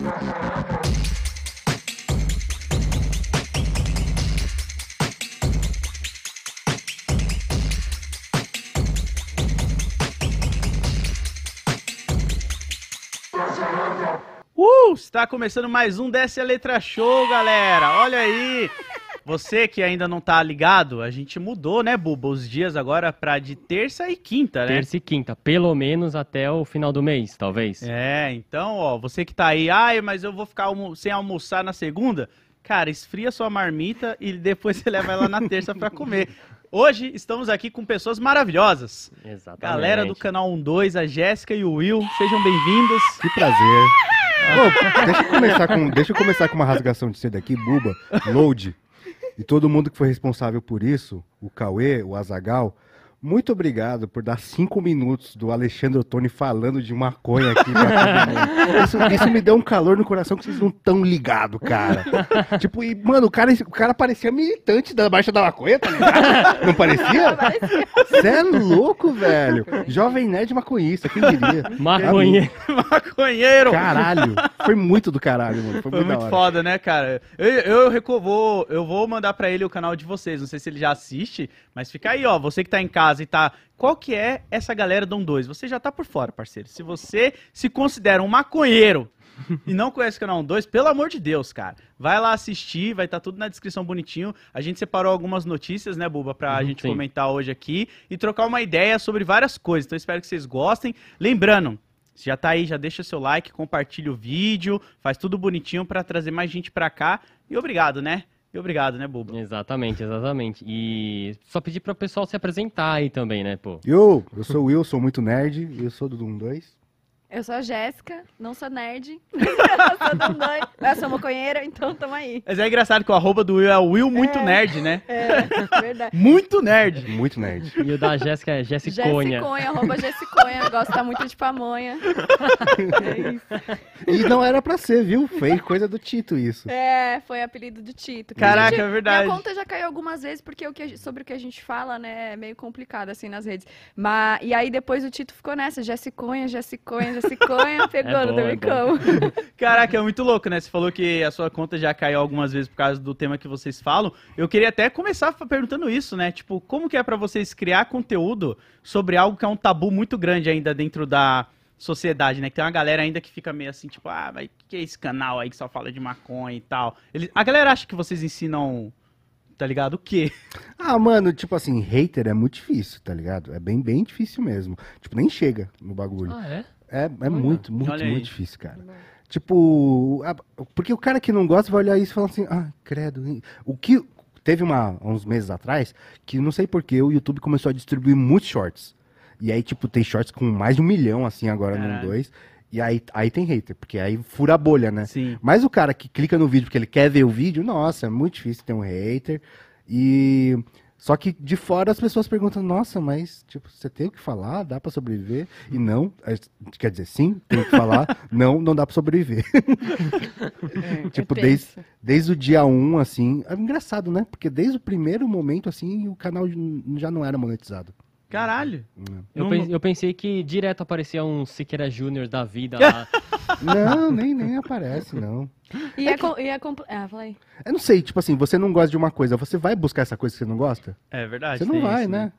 Uh, está começando mais um Desce a Letra Show, galera. Olha aí. Você que ainda não tá ligado, a gente mudou, né, Buba, os dias agora pra de terça e quinta, né? Terça e quinta, pelo menos até o final do mês, talvez. É, então, ó, você que tá aí, ai, mas eu vou ficar almo sem almoçar na segunda, cara, esfria sua marmita e depois você leva ela na terça pra comer. Hoje estamos aqui com pessoas maravilhosas. Exatamente. Galera do canal 12, a Jéssica e o Will, sejam bem-vindos. Que prazer. Ô, deixa, eu começar com, deixa eu começar com uma rasgação de seda aqui, Buba, Load. E todo mundo que foi responsável por isso, o Cauê, o Azagal, muito obrigado por dar cinco minutos do Alexandre Ottoni falando de maconha aqui. Isso, isso me deu um calor no coração que vocês não tão ligados, cara. Tipo, e, mano, o cara, o cara parecia militante da Baixa da Maconha, tá ligado? Não parecia? Você é louco, velho. Jovem nerd maconhista, quem diria? Maconha. Maconheiro! Caralho. Foi muito do caralho, mano. Foi, Foi muito, foda, né, cara? Eu, eu, reco- vou, eu vou mandar pra ele o canal de vocês. Não sei se ele já assiste, mas fica aí, ó. Você que tá em casa e tá. Qual que é essa galera Dom 2? Você já tá por fora, parceiro. Se você se considera um maconheiro e não conhece o canal 2, pelo amor de Deus, cara. Vai lá assistir, vai estar tudo na descrição bonitinho. A gente separou algumas notícias, né, Buba, pra Uhum, gente sim. comentar hoje aqui e trocar uma ideia sobre várias coisas. Então espero que vocês gostem. Lembrando, se já tá aí, já deixa seu like, compartilha o vídeo, faz tudo bonitinho pra trazer mais gente pra cá. E obrigado, né? E obrigado, né, Buba? Exatamente, exatamente. E só pedir para o pessoal se apresentar aí também, né, pô? Eu, eu sou o Will, sou muito nerd, eu sou do Doom 2. Eu sou a Jéssica, não sou nerd. eu sou dois. Eu sou maconheira, então tamo aí. Mas é engraçado que o arroba do Will é o Will Muito É. Nerd, né? É, verdade. Muito nerd! Muito nerd. E o da Jéssica é Jessiconha. Jessiconha, arroba Jessiconha. Gosta muito de pamonha. É isso. E não era pra ser, viu? Foi coisa do Tito isso. É, foi apelido do Tito. Caraca, Gente, é verdade. Minha conta já caiu algumas vezes, porque o que sobre o que a gente fala, né, é meio complicado, assim, nas redes. Mas, e aí depois o Tito ficou nessa, Jessiconha, Jessiconha, Jessiconha, pegou É no é Domicão. Caraca, é muito louco, né? Você falou que a sua conta já caiu algumas vezes por causa do tema que vocês falam. Eu queria até começar perguntando isso, né? Tipo, como que é pra vocês criar conteúdo sobre algo que é um tabu muito grande ainda dentro da sociedade, né? Que tem uma galera ainda que fica meio assim, tipo, ah, mas o que é esse canal aí que só fala de maconha e tal? Eles- a galera acha que vocês ensinam, tá ligado? O quê? Ah, mano, tipo assim, hater é muito difícil, tá ligado? É bem, bem difícil mesmo. Tipo, nem chega no bagulho. Ah, é? É, é muito, muito, Olha aí. muito difícil, cara. Tipo, a- porque o cara que não gosta vai olhar isso e falar assim, ah, credo. O que. Teve uma, uns meses atrás que não sei porquê o YouTube começou a distribuir muitos shorts. E aí, tipo, tem shorts com mais de um milhão, assim, agora no Caralho. 2. E aí, aí tem hater, porque aí fura a bolha, né? Sim. Mas o cara que clica no vídeo porque ele quer ver o vídeo, nossa, é muito difícil ter um hater. E. Só que de fora as pessoas perguntam, nossa, mas tipo, você tem o que falar? Dá pra sobreviver? E não, é, quer dizer, sim, tem o que falar, não, não dá pra sobreviver. tipo, É desde, tenso. desde o dia 1, assim, é engraçado, né? Porque desde o primeiro momento, assim, o canal já não era monetizado. Caralho. Eu, Não- eu pensei que direto aparecia um Siqueira Júnior da vida lá. Não, nem, nem aparece, não. E é, com, e é compl- Ah, fala aí. Eu não sei, tipo assim, você não gosta de uma coisa, você vai buscar essa coisa que você não gosta? É verdade. Você não vai, isso, né?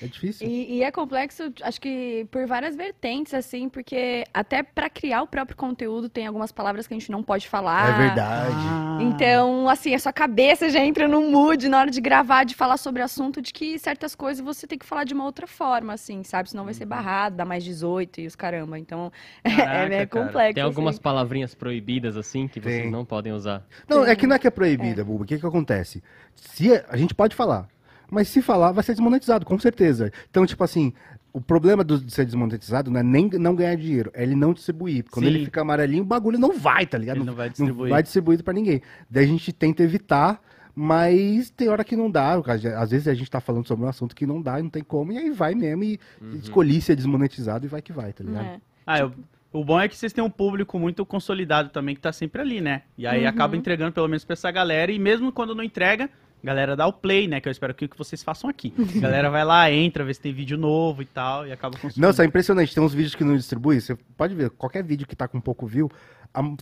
É difícil. E, e é complexo, acho que por várias vertentes, assim, porque até pra criar o próprio conteúdo tem algumas palavras que a gente não pode falar. É verdade. Ah. Então, assim, a sua cabeça já entra num mood na hora de gravar, de falar sobre o assunto, de que certas coisas você tem que falar de uma outra forma, assim, sabe? Senão vai ser barrado, dá mais 18 e os caramba. Então, Caraca, é cara. complexo. Tem algumas assim. palavrinhas proibidas, assim, que vocês não podem usar. Não, é que não é que é proibida, Buba. O que que acontece? Se a gente pode falar, mas se falar, vai ser desmonetizado, com certeza. Então, tipo assim, o problema do- de ser desmonetizado não é nem não ganhar dinheiro, é ele não distribuir. Quando Sim. ele fica amarelinho, o bagulho não vai, tá ligado? Ele não vai distribuir. vai distribuído pra ninguém. Daí a gente tenta evitar, mas tem hora que não dá. Às vezes a gente tá falando sobre um assunto que não dá, e não tem como, e aí vai mesmo e escolhi ser desmonetizado e vai que vai, tá ligado? É. Ah, eu- o bom é que vocês têm um público muito consolidado também que tá sempre ali, né? E aí Uhum. acaba entregando pelo menos pra essa galera. E mesmo quando não entrega, galera dá o play, né? Que eu espero que, que vocês façam aqui. A galera vai lá, entra, vê se tem vídeo novo e tal, e acaba consumindo. Nossa, é impressionante. Tem uns vídeos que não distribui. Você pode ver, qualquer vídeo que tá com pouco view,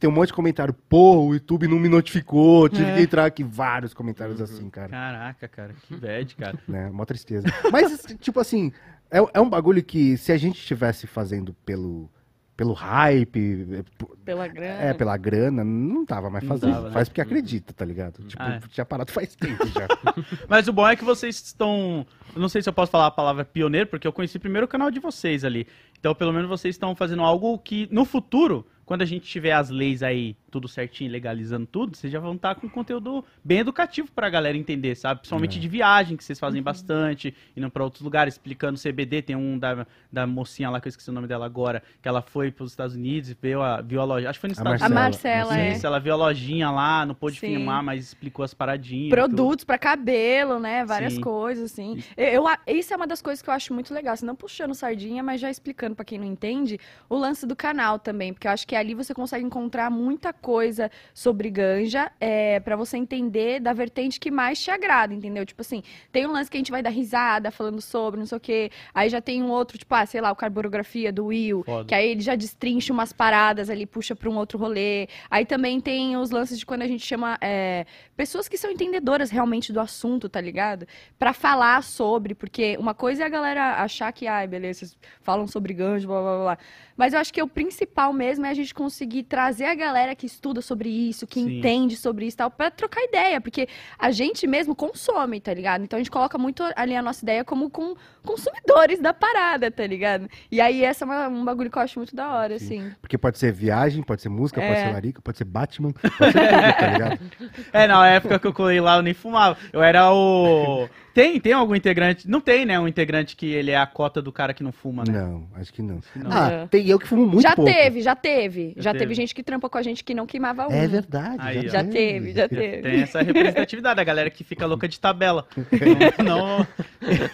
tem um monte de comentário. Pô, o YouTube não me notificou. Tive É. que entrar aqui. Vários comentários assim, cara. Caraca, cara, que bad, cara. né? Mó tristeza. Mas, tipo assim, é, é um bagulho que se a gente estivesse fazendo pelo, pelo hype, é, p- Pela grana. é, pela grana, não tava mais fazendo. tava, né? Faz porque acredita, tá ligado? Tipo, Ah, é. tinha parado faz tempo já. Mas o bom é que vocês estão. Eu não sei se eu posso falar a palavra pioneiro, porque eu conheci primeiro o canal de vocês ali. Então, pelo menos vocês estão fazendo algo que no futuro, quando a gente tiver as leis aí tudo certinho, legalizando tudo, vocês já vão estar com conteúdo bem educativo pra galera entender, sabe? Principalmente É. de viagem, que vocês fazem bastante, indo pra outros lugares, explicando CBD. Tem um da, da mocinha lá, que eu esqueci o nome dela agora, que ela foi pros Estados Unidos e viu a, viu a loja. Acho que foi nos A Estados A Unidos. Marcela, é. Isso, ela viu a lojinha lá, não pôde Sim. filmar, mas explicou as paradinhas. Produtos pra cabelo, né? Várias Sim. coisas, assim. Eu, eu a- isso é uma das coisas que eu acho muito legal. Assim, não puxando sardinha, mas já explicando pra quem não entende, o lance do canal também. Porque eu acho que ali você consegue encontrar muita coisa sobre ganja é, para você entender da vertente que mais te agrada, entendeu? Tipo assim, tem um lance que a gente vai dar risada falando sobre, não sei o quê. Aí já tem um outro, tipo, ah, sei lá, o carborografia do Will. Foda. Que aí ele já destrincha umas paradas ali, puxa pra um outro rolê. Aí também tem os lances de quando a gente chama é, pessoas que são entendedoras realmente do assunto, tá ligado? Pra falar sobre, porque uma coisa é a galera achar que, ai, beleza, vocês falam sobre ganjo, blá blá blá. Mas eu acho que o principal mesmo é a gente conseguir trazer a galera que estuda sobre isso, que Sim. entende sobre isso e tal, pra trocar ideia, porque a gente mesmo consome, tá ligado? Então a gente coloca muito ali a nossa ideia como com consumidores da parada, tá ligado? E aí essa é uma- um bagulho que eu acho muito da hora, Sim. assim. Porque pode ser viagem, pode ser música, pode É. ser larica, pode ser Batman, pode ser tudo, tá ligado? É, na época que eu colei lá, eu nem fumava. Eu era o. Tem, tem algum integrante? Não tem, né? Um integrante que ele é a cota do cara que não fuma, né? Não, acho que não. Não. Ah, É. tem eu que fumo muito já pouco. teve, já teve. Já Já, teve. teve. gente que trampa com a gente que não queimava um. É verdade. Aí, ó. Já teve, já teve. Tem essa representatividade, a galera que fica louca de tabela. Não,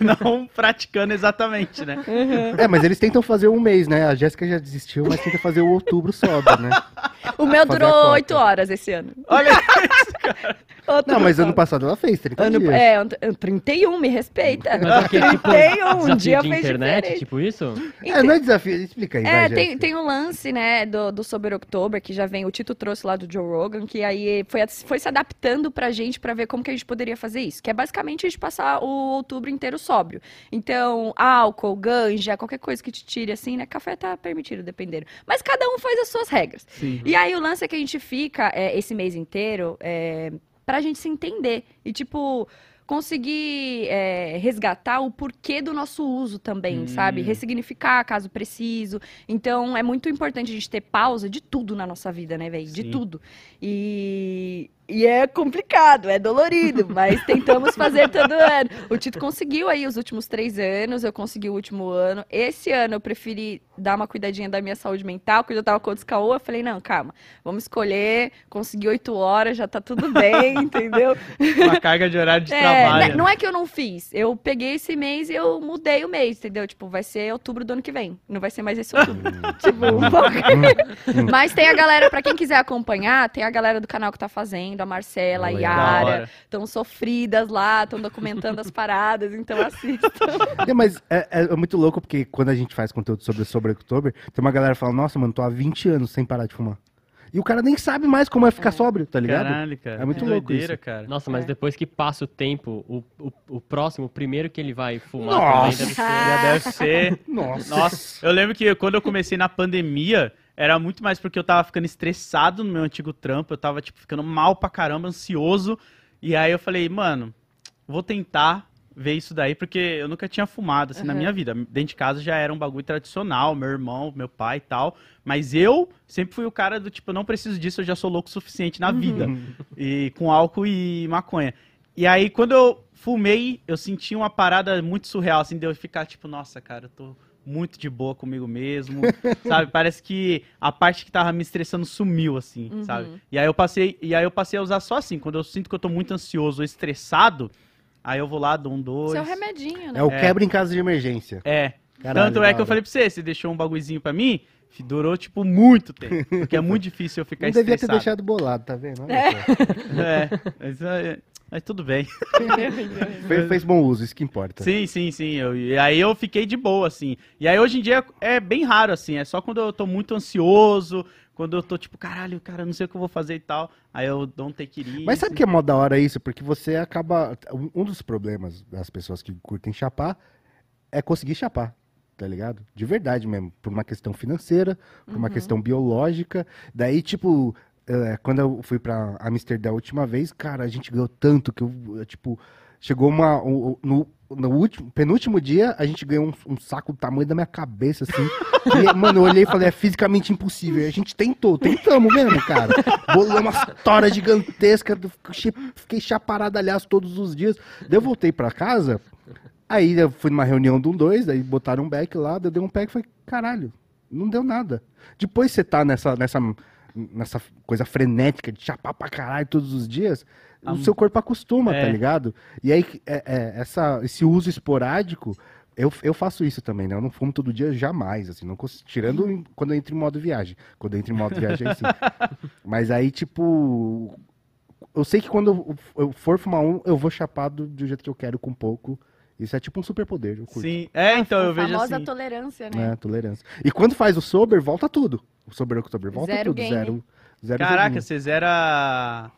não, não praticando exatamente, né? É, mas eles tentam fazer um mês, né? A Jéssica já desistiu, mas tenta fazer o outubro sobra, né? O meu Fazer durou oito horas esse ano. Olha, Outro Não, mas ano passado ela fez 30 Ano, dias. é, ano- 31, me respeita. Mas o que? Tipo, 31, um dia de fez internet, diferente. tipo isso? É, não é desafio, explica aí, vai, É, tem, Jéssica. tem um lance, né, do, do Sober October, que já vem, o Tito trouxe lá do Joe Rogan, que aí foi, foi se adaptando pra gente pra ver como que a gente poderia fazer isso. Que é basicamente a gente passar o outubro inteiro sóbrio. Então, álcool, ganja, qualquer coisa que te tire assim, né? Café tá permitido, dependendo. Mas cada um faz as suas regras. Sim. E aí o lance é que a gente fica é, esse mês inteiro é, pra gente se entender. E, tipo, conseguir é, resgatar o porquê do nosso uso também, Hum. sabe? Ressignificar caso preciso. Então, é muito importante a gente ter pausa de tudo na nossa vida, né, velho? De tudo. E, e é complicado, é dolorido, mas tentamos fazer todo ano. O Tito conseguiu aí os últimos três anos, eu consegui o último ano. Esse ano eu preferi dar uma cuidadinha da minha saúde mental, porque eu tava com o descaô. Eu falei, não, calma, vamos escolher, consegui oito horas, já tá tudo bem, entendeu? Uma carga de horário de É, trabalho. Né, não é que eu não fiz, eu peguei esse mês e eu mudei o mês, entendeu? Tipo, vai ser outubro do ano que vem, não vai ser mais esse outubro. tipo, um pouco. Mas tem a galera, pra quem quiser acompanhar, tem a galera do canal que tá fazendo, a Marcela, a Yara, estão sofridas lá, estão documentando as paradas, então assistam. É, mas é, é- é muito louco porque quando a gente faz conteúdo sobre sobre October, tem uma galera que fala, nossa, mano, tô há 20 anos sem parar de fumar. E o cara nem sabe mais como é ficar sóbrio, tá ligado? Caralho, cara. É muito que louco doideira, isso. cara. Nossa, mas É. depois que passa o tempo, o, o, o próximo, o primeiro que ele vai fumar Nossa! deve ser... Já deve ser. Nossa. Nossa, eu lembro que quando eu comecei na pandemia, era muito mais porque eu tava ficando estressado no meu antigo trampo, eu tava, tipo, ficando mal pra caramba, ansioso. E aí eu falei, mano, vou tentar ver isso daí, porque eu nunca tinha fumado, assim, na Uhum. minha vida. Dentro de casa já era um bagulho tradicional, meu irmão, meu pai e tal. Mas eu sempre fui o cara do tipo, eu não preciso disso, eu já sou louco o suficiente na vida. E com álcool e maconha. E aí, quando eu fumei, eu senti uma parada muito surreal, assim, de eu ficar tipo, nossa, cara, eu tô muito de boa comigo mesmo, sabe? Parece que a parte que tava me estressando sumiu, assim, Uhum. sabe? E aí eu passei, e aí eu passei a usar só assim, quando eu sinto que eu tô muito ansioso ou estressado, aí eu vou lá, dou um dois. Seu remedinho, né? É o É. quebra em casa de emergência. É. Caralho, Tanto é da que eu falei pra você, você deixou um bagulhozinho pra mim, durou, tipo, muito tempo. Porque é muito difícil eu ficar Não devia ter estressado. deixado bolado, tá vendo? Olha. É, mas, é, mas tudo bem. Fez, fez bom uso, isso que importa. Sim, sim, sim. Eu- e aí eu fiquei de boa, assim. E aí hoje em dia é bem raro, assim. É só quando eu tô muito ansioso, quando eu tô tipo, caralho, cara, não sei o que eu vou fazer e tal. Aí eu dou um take it Mas sabe que é mó da hora isso? Porque você acaba. um- dos problemas das pessoas que curtem chapar é conseguir chapar, tá ligado? De verdade mesmo. Por uma questão financeira, por uma questão biológica. Daí, tipo, é, quando eu fui pra Amsterdã a última vez, cara, a gente ganhou tanto que eu, tipo, chegou uma. o- no, no último, penúltimo dia, a gente ganhou um, um saco do tamanho da minha cabeça, assim. e, mano, eu olhei e falei, é fisicamente impossível. E a gente tentou, tentamos mesmo, cara. Bolamos uma história gigantesca. Fiquei, chaparado, aliás, todos os dias. Daí eu voltei pra casa. Aí eu fui numa reunião de um dois, daí botaram um back lá, daí eu dei um pack e falei, caralho, não deu nada. Depois você tá nessa, nessa, nessa coisa frenética de chapar pra caralho todos os dias, o seu corpo acostuma, é. tá ligado? E aí, é, é, essa, esse uso esporádico, eu, eu faço isso também, né? Eu não fumo todo dia jamais, assim, não tirando em- quando eu entro em modo viagem. Quando eu entro em modo viagem, aí sim. Mas aí, tipo, eu sei que quando eu, eu for fumar um, eu vou chapado do jeito que eu quero, com pouco. Isso é tipo um superpoder, eu curto. Sim, é, então eu a vejo famosa assim. tolerância, né? né? Tolerância. E quando faz o sober, volta tudo. O sober october volta Zero tudo. game. Zero, zero Caraca, você zera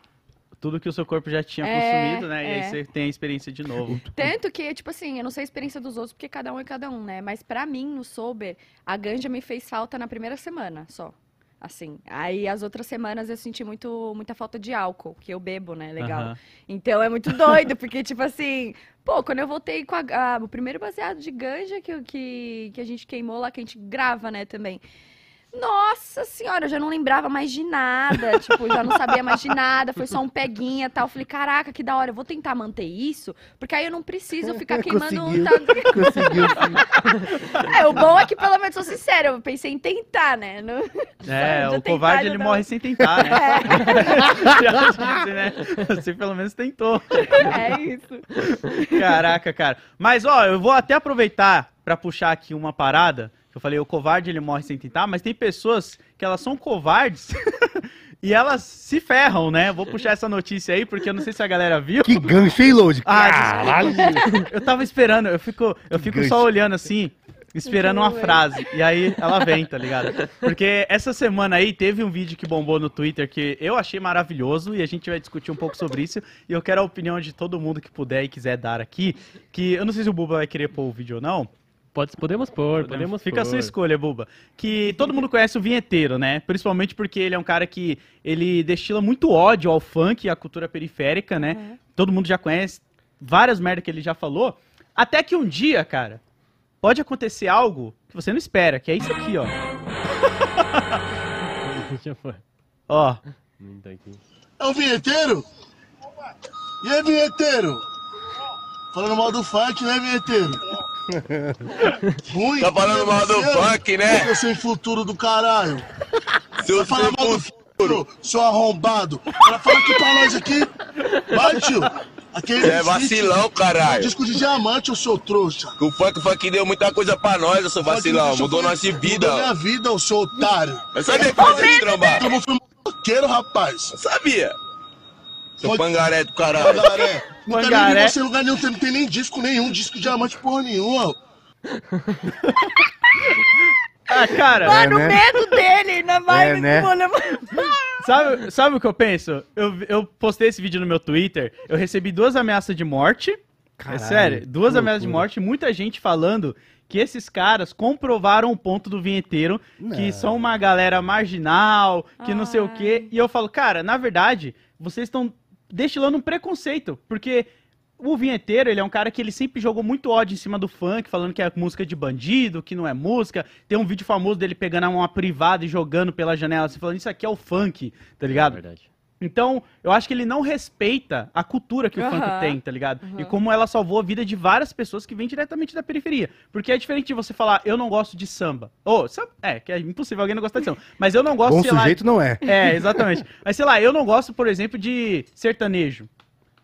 tudo que o seu corpo já tinha É, consumido, né? E aí é. você tem a experiência de novo. Tanto que, tipo assim, eu não sei a experiência dos outros, porque cada um é cada um, né? Mas pra mim, no sober, a ganja me fez falta na primeira semana só. Assim. Aí as outras semanas eu senti muito, muita falta de álcool, que eu bebo, né? Legal. Então é muito doido, porque, tipo assim, pô, quando eu voltei com a- a- o primeiro baseado de ganja que, que, que a gente queimou lá, que a gente grava, né, também. Nossa senhora, eu já não lembrava mais de nada, tipo, já não sabia mais de nada, foi só um peguinha e tal. Falei, caraca, que da hora, eu vou tentar manter isso, porque aí eu não preciso ficar queimando um Conseguiu. tal. Conseguiu, sim. É, o bom é que pelo menos sou sincera, eu pensei em tentar, né? Não- É, o tentar, covarde ele dá- morre sem tentar, né? É, você, né? Você pelo menos tentou. é isso. Caraca, cara. Mas, ó, eu vou até aproveitar pra puxar aqui uma parada. Que Eu falei, o covarde ele morre sem tentar, mas tem pessoas que elas são covardes e elas se ferram, né? Vou puxar essa notícia aí, porque eu não sei se a galera viu. Que gancho, hein, Load? Ah, Caralho! Eu tava esperando, eu fico, eu fico gancho. só olhando assim, esperando uma frase. E aí ela vem, tá ligado? Porque essa semana aí teve um vídeo que bombou no Twitter que eu achei maravilhoso e a gente vai discutir um pouco sobre isso. E eu quero a opinião de todo mundo que puder e quiser dar aqui. Que eu não sei se o Buba vai querer pôr o vídeo ou não. Pode, podemos pôr, podemos Fica a sua escolha, Buba. Que todo mundo conhece o vinheteiro, né? Principalmente porque ele é um cara que ele destila muito ódio ao funk e à cultura periférica, né? Uhum. Todo mundo já conhece várias merdas que ele já falou. Até que um dia, cara, pode acontecer algo que você não espera, que é isso aqui, ó. Eu pôr. Ó. É o vinheteiro? E aí, vinheteiro? Falando mal do funk, né, vinheteiro? Ruim. Tá falando mal do funk, né? Seu sem futuro do caralho. Seu Fala mal do futuro, seu arrombado. Ela fala aqui pra nós aqui. Vai, tio. Aquele É vacilão, caralho. Disco de diamante, o seu trouxa. O funk, o funk deu muita coisa pra nós, seu vacilão. Eu Mudou nossa vida. Mudou minha vida, o seu otário. Eu sabia que você trombar. Mundo foi moqueiro, rapaz. Eu sabia. Seu pangaré do caralho. Pangaré. Não nem Pangaré. ver você em lugar nenhum, não tem nem disco nenhum, disco de diamante porra nenhuma. Ah, cara, Lá É, no né? medo dele, ainda mais. É, né? sabe, sabe o que eu penso? Eu, eu postei esse vídeo no meu Twitter, eu recebi duas ameaças de morte. Caralho, é sério, duas que ameaças de morte, muita gente falando que esses caras comprovaram o ponto do vinheteiro, que Não. são uma galera marginal, que não sei o quê. Ai. E eu falo, cara, na verdade, vocês estão destilando um preconceito, porque o vinheteiro, ele é um cara que ele sempre jogou muito ódio em cima do funk, falando que é música de bandido, que não é música. Tem um vídeo famoso dele pegando uma privada e jogando pela janela, assim, falando isso aqui é o funk, tá É ligado? verdade. Então, eu acho que ele não respeita a cultura que o Aham. funk tem, tá ligado? E Aham. como ela salvou a vida de várias pessoas que vêm diretamente da periferia. Porque é diferente de você falar, eu não gosto de samba. Ou, sam- é, que é impossível alguém não gostar de samba. Mas eu não gosto, Bom sei lá, sujeito não é. é, exatamente. Mas sei lá, eu não gosto, por exemplo, de sertanejo.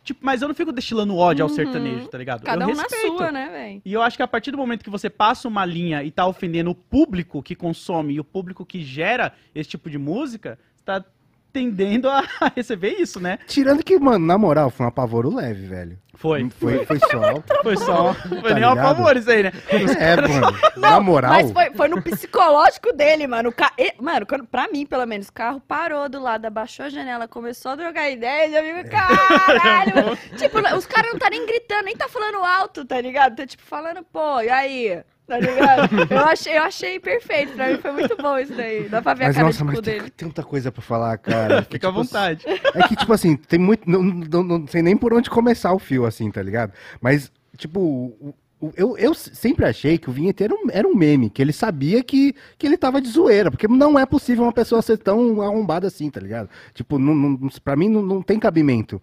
Tipo, mas eu não fico destilando ódio ao Uhum. sertanejo, tá ligado? Cada eu um na respeito. sua, né, velho? E eu acho que a partir do momento que você passa uma linha e tá ofendendo o público que consome e o público que gera esse tipo de música, você tá tendendo a receber isso, né? Tirando que, mano, na moral, foi um apavoro leve, velho. Foi. Foi, foi só. Foi só. Foi Tá nem um favor isso aí, né? É, mano. Na moral. Mas foi, foi no psicológico dele, mano. Ca... e- Mano, quando, pra mim, pelo menos, o carro parou do lado, abaixou a janela, começou a trocar ideia, e eu É. fico, caralho. tipo, os caras não tá nem gritando, nem tá falando alto, tá ligado? Tá tipo falando, pô, e aí? Tá ligado? Eu achei, eu achei perfeito. Pra mim foi muito bom isso daí. Dá pra ver Mas a cara nossa, de mas tem dele. tanta coisa pra falar, cara. que, Fica à tipo, vontade. É que, tipo assim, tem muito. Não, não, não sei nem por onde começar o fio, assim, tá ligado? Mas, tipo, eu, eu sempre achei que o vinheteiro era um meme, que ele sabia que, que ele tava de zoeira, porque não é possível uma pessoa ser tão arrombada assim, tá ligado? Tipo, não, não, pra mim não, não tem cabimento.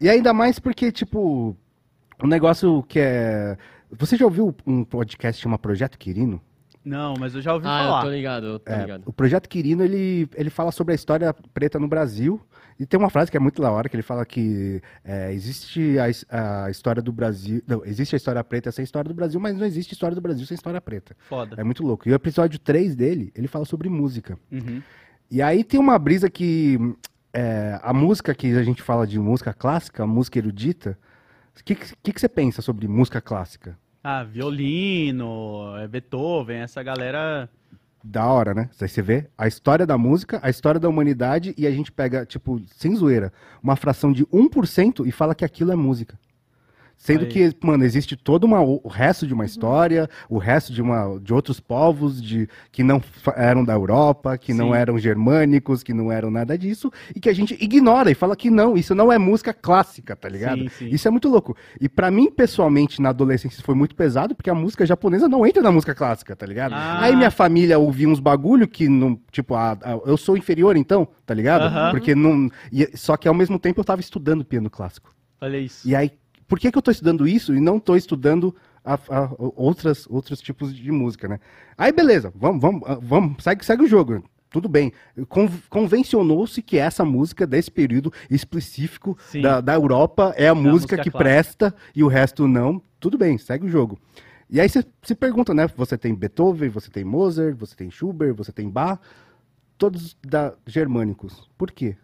E ainda mais porque, tipo, um negócio que é. Você já ouviu um podcast que chama Projeto Quirino? Não, mas eu já ouvi Ah, falar. tô ligado, eu tô É, ligado. o Projeto Quirino, ele, ele fala sobre a história preta no Brasil. E tem uma frase que é muito da hora, que ele fala que é, existe a, a história do Brasil... Não, existe a história preta sem história do Brasil, mas não existe história do Brasil sem história preta. Foda. É muito louco. E o episódio 3 dele, ele fala sobre música. Uhum. E aí tem uma brisa que é, a música que a gente fala de música clássica, música erudita, o que, que, que você pensa sobre música clássica? Ah, violino, é Beethoven, essa galera. Da hora, né? Aí você vê a história da música, a história da humanidade e a gente pega, tipo, sem zoeira, uma fração de 1% e fala que aquilo é música. Sendo Aí. que, mano, existe todo uma, o resto de uma história, o resto de, uma, de outros povos de, que não eram da Europa, que não Sim. eram germânicos, que não eram nada disso, e que a gente ignora e fala que não, isso não é música clássica, tá ligado? Sim, sim. Isso é muito louco. E pra mim, pessoalmente, na adolescência isso foi muito pesado, porque a música japonesa não entra na música clássica, tá ligado? Ah. Aí minha família ouvia uns bagulho que não, tipo, ah, ah, eu sou inferior então, tá ligado? Aham. Porque não, e- só que ao mesmo tempo eu tava estudando piano clássico. Olha isso. E aí, por que que eu tô estudando isso e não tô estudando a- a- outras, outros tipos de música, né? Aí beleza, vamos, vamos, ah, vamos segue, segue o jogo. Tudo bem. Con- Convencionou-se que essa música desse período específico da, da Europa é a música, música que clássica. presta e o resto não. Tudo bem, segue o jogo. E aí você se pergunta, né? Você tem Beethoven, você tem Mozart, você tem Schubert, você tem Bach, todos da germânicos. Por quê?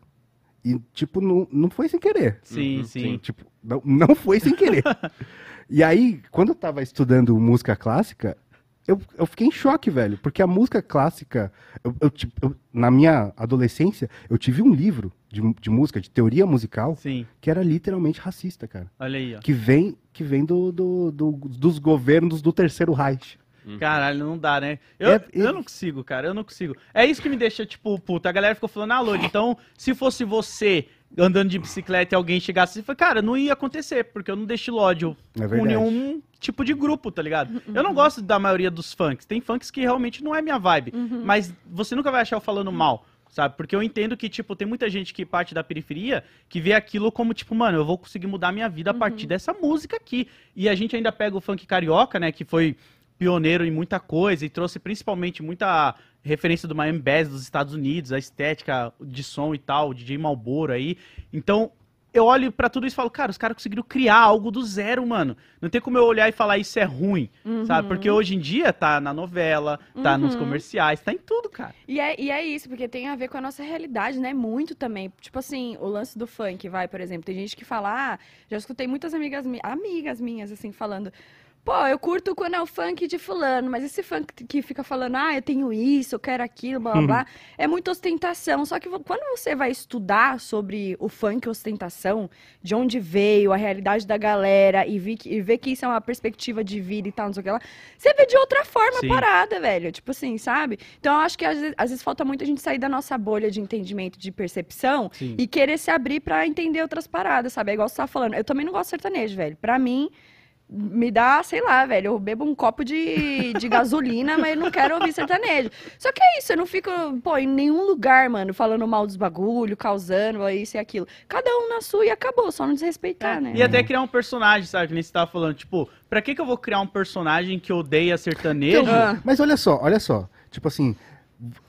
E, tipo, não, não foi sem querer. Sim, Uhum, sim. sim. Tipo, não, não foi sem querer. e aí, quando eu tava estudando música clássica, eu, eu fiquei em choque, velho. Porque a música clássica, eu, eu, tipo, eu- na minha adolescência, eu tive um livro de, de música, de teoria musical, Sim. que era literalmente racista, cara. Olha aí, ó. Que vem, que vem do, do- do- dos governos do Terceiro Reich. Caralho, não dá, né? Eu, É, eu não consigo, cara, eu não consigo. É isso que me deixa, tipo, puta. A galera ficou falando, ah, Lodi, então, se fosse você andando de bicicleta e alguém chegasse e falou, cara, não ia acontecer, porque eu não deixo ódio É com nenhum tipo de grupo, tá ligado? Eu não gosto da maioria dos funks. Tem funks que realmente não é minha vibe. Mas você nunca vai achar eu falando mal. Sabe? Porque eu entendo que, tipo, tem muita gente que parte da periferia que vê aquilo como, tipo, mano, eu vou conseguir mudar minha vida a partir dessa música aqui. E a gente ainda pega o funk carioca, né? Que foi pioneiro em muita coisa e trouxe principalmente muita referência do Miami Bass dos Estados Unidos, a estética de som e tal, o DJ Malboro aí. Então, eu olho pra tudo isso e falo, cara, os caras conseguiram criar algo do zero, mano. Não tem como eu olhar e falar isso é ruim, sabe? Porque hoje em dia tá na novela, tá nos Uhum. comerciais, tá em tudo, cara. E é, e é isso, porque tem a ver com a nossa realidade, né? Muito também. Tipo assim, o lance do funk, vai, por exemplo. Tem gente que fala, ah, já escutei muitas amigas, mi- amigas minhas, assim, falando. Pô, eu curto quando é o funk de fulano, mas esse funk que fica falando, ah, eu tenho isso, eu quero aquilo, blá blá blá, é muita ostentação. Só que quando você vai estudar sobre o funk ostentação, de onde veio, a realidade da galera, e, vi que- e ver que isso é uma perspectiva de vida e tal, não sei o que lá, você vê de outra forma Sim. a parada, velho. Tipo assim, sabe? Então eu acho que às vezes, às vezes falta muito a gente sair da nossa bolha de entendimento, de percepção, Sim. e querer se abrir pra entender outras paradas, sabe? É igual você tava falando. Eu também não gosto de sertanejo, velho. Pra mim, me dá, sei lá, velho. Eu bebo um copo de, de gasolina, mas eu não quero ouvir sertanejo. Só que é isso, eu não fico, pô, em nenhum lugar, mano, falando mal dos bagulho, causando isso e aquilo. Cada um na sua e acabou, só não desrespeitar, né? E até criar um personagem, sabe? Que nem você tava falando. Tipo, pra que que eu vou criar um personagem que odeia sertanejo? Então, Ah. Mas olha só, olha só. Tipo assim,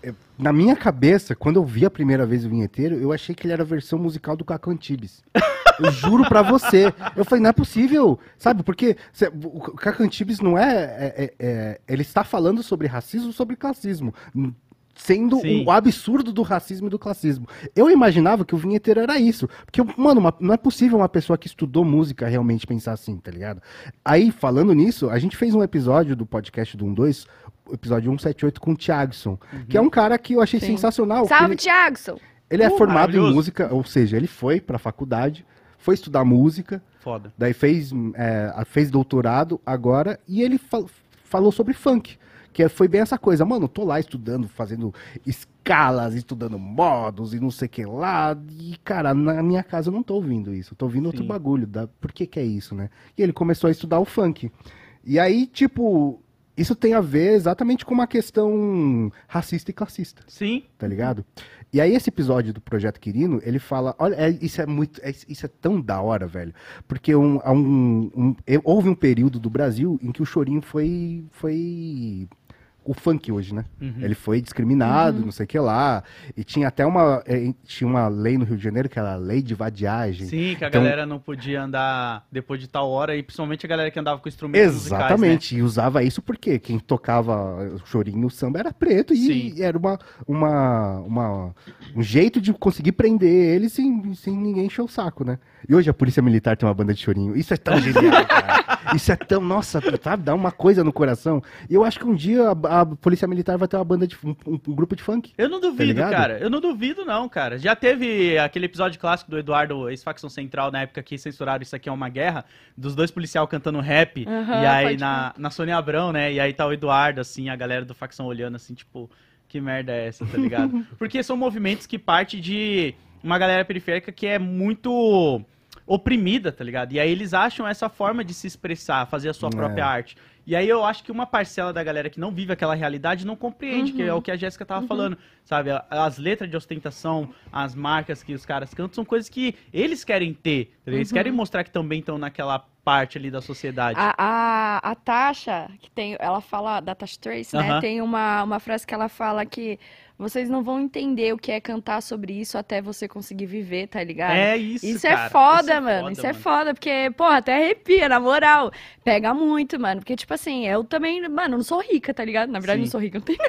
é, na minha cabeça, quando eu vi a primeira vez o vinheteiro, eu achei que ele era a versão musical do Caco Antibes. Eu juro pra você. Eu falei, não é possível. Sabe, porque cê- o Caco Antibes não é, é- é- é- Ele está falando sobre racismo, sobre classismo. Sendo Sim. o absurdo do racismo e do classismo. Eu imaginava que o vinheteiro era isso. Porque, mano, uma- não é possível uma pessoa que estudou música realmente pensar assim, tá ligado? Aí, falando nisso, a gente fez um episódio do podcast do 12, o episódio 178 com o Thiagson, que é um cara que eu achei Sim. sensacional. Salve, ele, Thiagson! ele é Uh, formado em música, ou seja, ele foi pra faculdade, foi estudar música, Foda. Daí fez, é, fez doutorado agora e ele fal- falou sobre funk. Que é- foi bem essa coisa, mano, tô lá estudando, fazendo escalas, estudando modos e não sei o que lá. E, cara, na minha casa eu não tô ouvindo isso. Eu tô ouvindo outro Sim. bagulho. Da, por que que é isso, né? E ele começou a estudar o funk. E aí, tipo, isso tem a ver exatamente com uma questão racista e classista Sim. tá ligado? E aí esse episódio do Projeto Quirino, ele fala, olha, é- isso é muito, é- isso é tão da hora, velho, porque um, um- um- houve um período do Brasil em que o chorinho foi, foi o funk hoje, né? Uhum. Ele foi discriminado, não sei o que lá, e tinha até uma, eh, tinha uma lei no Rio de Janeiro que era a lei de vadiagem. Sim, que a Então- galera não podia andar depois de tal hora, e principalmente a galera que andava com instrumentos musicais, né? Exatamente, e usava isso porque quem tocava o chorinho, o samba era preto e Sim. era uma, uma, uma- um jeito de conseguir prender ele sem, sem ninguém encher o saco, né? E hoje a Polícia Militar tem uma banda de chorinho. Isso é tão genial, cara. Isso é tão, nossa, sabe, dá uma coisa no coração. E eu acho que um dia a, a Polícia Militar vai ter uma banda de um, um- um grupo de funk. Eu não duvido, ligado? cara. Eu não duvido, não, cara. Já teve aquele episódio clássico do Eduardo, ex-facção central, na época que censuraram Isso Aqui é uma Guerra, dos dois policial cantando rap. Aham, e aí na, na Sônia Abrão, né? E aí tá o Eduardo, assim, a galera do facção olhando assim, tipo, que merda é essa, tá ligado? Porque são movimentos que parte de uma galera periférica que é muito oprimida, tá ligado? E aí eles acham essa forma de se expressar, fazer a sua É. própria arte. E aí eu acho que uma parcela da galera que não vive aquela realidade não compreende, que é o que a Jéssica tava falando, sabe? As letras de ostentação, as marcas que os caras cantam, são coisas que eles querem ter, tá eles querem mostrar que também estão naquela parte ali da sociedade. A, a, a Tasha, que tem, ela fala da Tasha Trace, né? Tem uma, uma frase que ela fala que vocês não vão entender o que é cantar sobre isso até você conseguir viver, tá ligado? É isso, Isso cara. é foda, Isso é mano. foda, isso é mano. foda, porque, porra, até arrepia, na moral. Pega muito, mano. Porque, tipo assim, eu também, mano, eu não sou rica, tá ligado? Na verdade, eu Sim. não sou rica, eu não tenho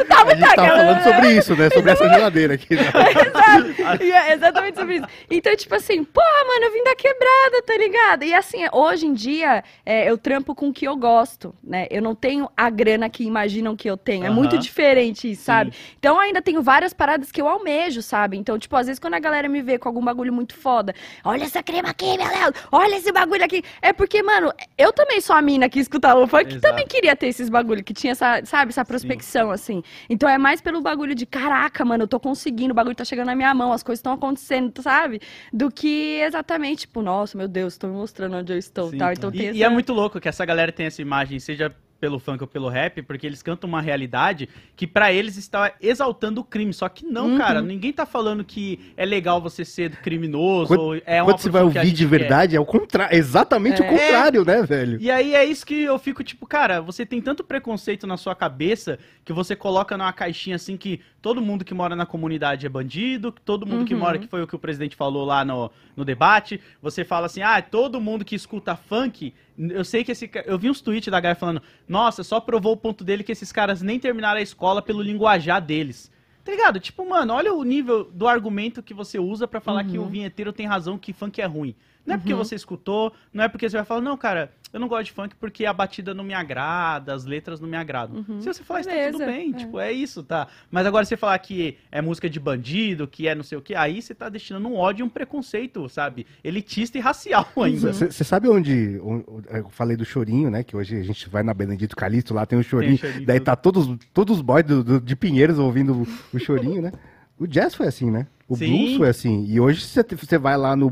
a gente tava falando sobre isso, né? Sobre essa geladeira aqui. né? Exato. E é exatamente sobre isso. Então, tipo assim, porra, mano, eu vim da quebrada, tá ligado? E assim, hoje em dia, é, eu trampo com o que eu gosto, né? Eu não tenho a grana que imaginam que eu tenho. É muito diferente isso, Sim. sabe? Então, eu ainda tenho várias paradas que eu almejo, sabe? Então, tipo, às vezes quando a galera me vê com algum bagulho muito foda, olha essa crema aqui, meu Deus, olha esse bagulho aqui. É porque, mano, eu também sou a mina que escutava o funk, que também queria ter esses bagulho, que tinha essa, sabe, essa prospecção, assim. Então é mais pelo bagulho de, caraca, mano, eu tô conseguindo, o bagulho tá chegando na minha mão, as coisas estão acontecendo, sabe? Do que exatamente, tipo, nossa, meu Deus, tô me mostrando onde eu estou, Sim. tal. Então e, tem e essa... é muito louco que essa galera tem essa imagem, seja pelo funk ou pelo rap, porque eles cantam uma realidade que pra eles está exaltando o crime. Só que não, Uhum. cara, ninguém tá falando que é legal você ser criminoso, Quando- ou é uma Quando você vai ouvir de gente quer. verdade, é o contrário. Exatamente o É. contrário, né, velho? E aí é isso que eu fico tipo, cara, você tem tanto preconceito na sua cabeça que você coloca numa caixinha assim que todo mundo que mora na comunidade é bandido, que todo mundo que Uhum. mora, que foi o que o presidente falou lá no, no debate, você fala assim, ah, todo mundo que escuta funk, eu sei que esse eu vi uns tweets da galera falando, nossa, só provou o ponto dele que esses caras nem terminaram a escola pelo linguajar deles. Tá ligado? Tipo, mano, olha o nível do argumento que você usa pra falar que o vinheteiro tem razão que funk é ruim. Não é porque você escutou, não é porque você vai falar, não, cara, eu não gosto de funk porque a batida não me agrada, as letras não me agradam. Se você falar isso, tá tudo bem, é. tipo, é isso, tá? Mas agora você falar que é música de bandido, que é não sei o que, aí você tá destinando um ódio e um preconceito, sabe? Elitista e racial ainda. Você sabe onde, onde- Eu falei do chorinho, né? Que hoje a gente vai na Benedito Calixto, lá tem o chorinho. chorinho, daí tudo. tá todos, todos os boys do- do- de Pinheiros ouvindo o, o chorinho, né? O jazz foi assim, né? O Sim. blues foi assim. E hoje você você vai lá no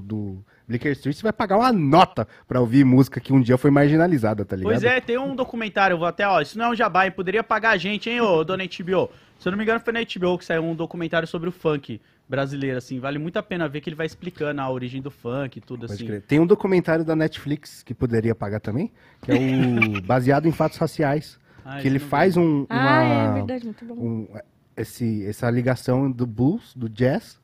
do Blicker Street, você vai pagar uma nota pra ouvir música que um dia foi marginalizada, tá ligado? Pois é, tem um documentário, eu vou até, ó, isso não é um jabá, hein? poderia pagar a gente, hein, ô, dona HBO. Se eu não me engano, foi na HBO que saiu um documentário sobre o funk brasileiro, assim, vale muito a pena ver que ele vai explicando a origem do funk e tudo, Pode assim. crer. Tem um documentário da Netflix que poderia pagar também, que é o baseado em fatos raciais. Ah, que ele faz um, Ah, uma, é verdade, muito bom. um- esse, essa ligação do blues, do jazz,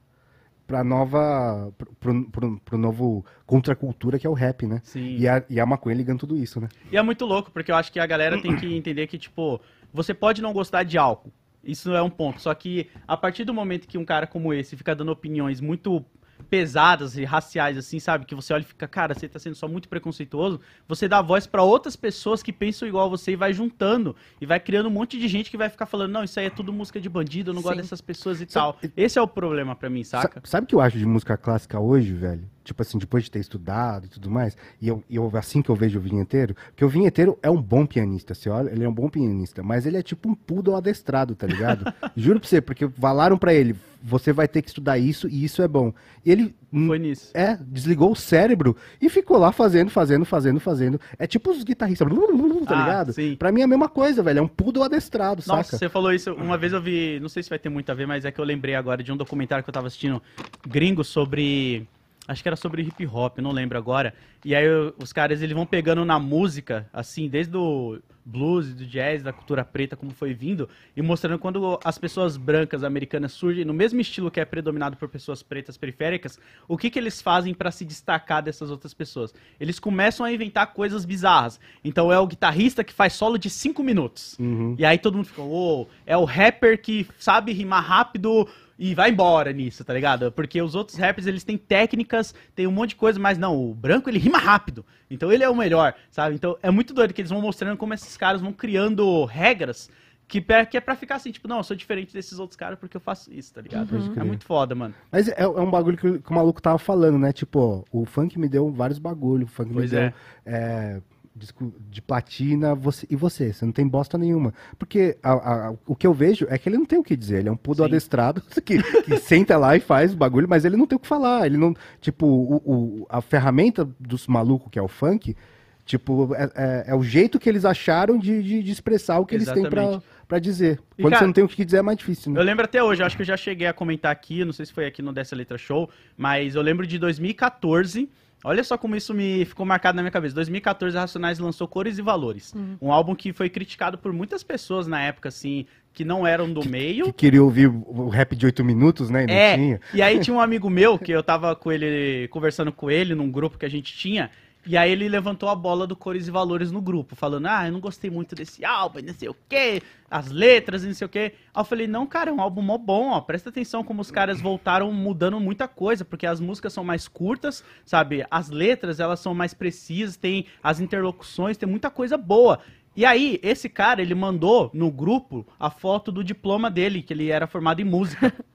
pra nova. pro, pro, pro- pro novo contracultura que é o rap, né? Sim. E a, e a maconha ligando tudo isso, né? E é muito louco, porque eu acho que a galera tem que entender que, tipo, você pode não gostar de álcool, Isso é um ponto. Só que a partir do momento que um cara como esse fica dando opiniões muito pesadas e raciais, assim, sabe? Que você olha e fica, cara, você tá sendo só muito preconceituoso. Você dá voz pra outras pessoas que pensam igual a você e vai juntando. E vai criando um monte de gente que vai ficar falando, não, isso aí é tudo música de bandido, eu não gosto Sim. dessas pessoas e Sabe- tal. Esse é o problema pra mim, saca? Sa- Sabe o que eu acho de música clássica hoje, velho? Tipo assim, depois de ter estudado e tudo mais, e eu, eu- assim que eu vejo o vinheteiro, porque o vinheteiro é um bom pianista, você olha, ele é um bom pianista, mas ele é tipo um poodle adestrado, tá ligado? Juro pra você, porque falaram pra ele, você vai ter que estudar isso e isso é bom. E ele Foi nisso. é, desligou o cérebro e ficou lá fazendo, fazendo, fazendo, fazendo. É tipo os guitarristas, tá Ah, ligado? sim. Pra mim é a mesma coisa, velho, é um poodle adestrado, Nossa, saca? você falou isso. Uma vez eu vi, não sei se vai ter muito a ver, mas é que eu lembrei agora de um documentário que eu tava assistindo gringo sobre. Acho que era sobre hip hop, não lembro agora. E aí os caras eles vão pegando na música, assim, desde o blues, do jazz, da cultura preta, como foi vindo, e mostrando quando as pessoas brancas americanas surgem no mesmo estilo que é predominado por pessoas pretas periféricas, o que, que eles fazem pra se destacar dessas outras pessoas? Eles começam a inventar coisas bizarras. Então é o guitarrista que faz solo de cinco minutos. Uhum. E aí todo mundo fica, uou, é o rapper que sabe rimar rápido e vai embora nisso, tá ligado? Porque os outros rappers, eles têm técnicas, tem um monte de coisa, mas não, o branco, ele rima rápido. Então ele é o melhor, sabe? Então é muito doido que eles vão mostrando como esses caras vão criando regras que, que é pra ficar assim, tipo, não, eu sou diferente desses outros caras porque eu faço isso, tá ligado? Pode É muito foda, mano. Mas é, é um bagulho que, que o maluco tava falando, né? Tipo, ó, o funk me deu vários bagulhos. O funk Pois me deu é. é, disco de platina. Você, e você? Você não tem bosta nenhuma. Porque a- a- o que eu vejo é que ele não tem o que dizer. Ele é um pudo Sim. adestrado que, que senta lá e faz o bagulho, mas ele não tem o que falar. Ele não. Tipo, o, o- a ferramenta dos malucos, que é o funk. Tipo, é, é- é o jeito que eles acharam de, de- de expressar o que eles têm pra, Exatamente. pra dizer. E, Quando cara, você não tem o que dizer, é mais difícil, né? Eu lembro até hoje, eu acho que eu já cheguei a comentar aqui, não sei se foi aqui no Dessa Letra Show, mas eu lembro de 2014. Olha só como isso me ficou marcado na minha cabeça. 2014, a Racionais lançou Cores e Valores. Um álbum que foi criticado por muitas pessoas na época, assim, que não eram do meio. Que queria ouvir o rap de oito minutos, né? E não É, tinha. e aí tinha um amigo meu que eu tava com ele, conversando com ele num grupo que a gente tinha, e aí ele levantou a bola do Cores e Valores no grupo, falando, ah, eu não gostei muito desse álbum, não sei o quê, as letras não sei o quê. Aí eu falei, não, cara, é um álbum mó bom, ó, presta atenção como os caras voltaram mudando muita coisa, porque as músicas são mais curtas, sabe, as letras, elas são mais precisas, tem as interlocuções, tem muita coisa boa. E aí, esse cara, ele mandou no grupo a foto do diploma dele, que ele era formado em música.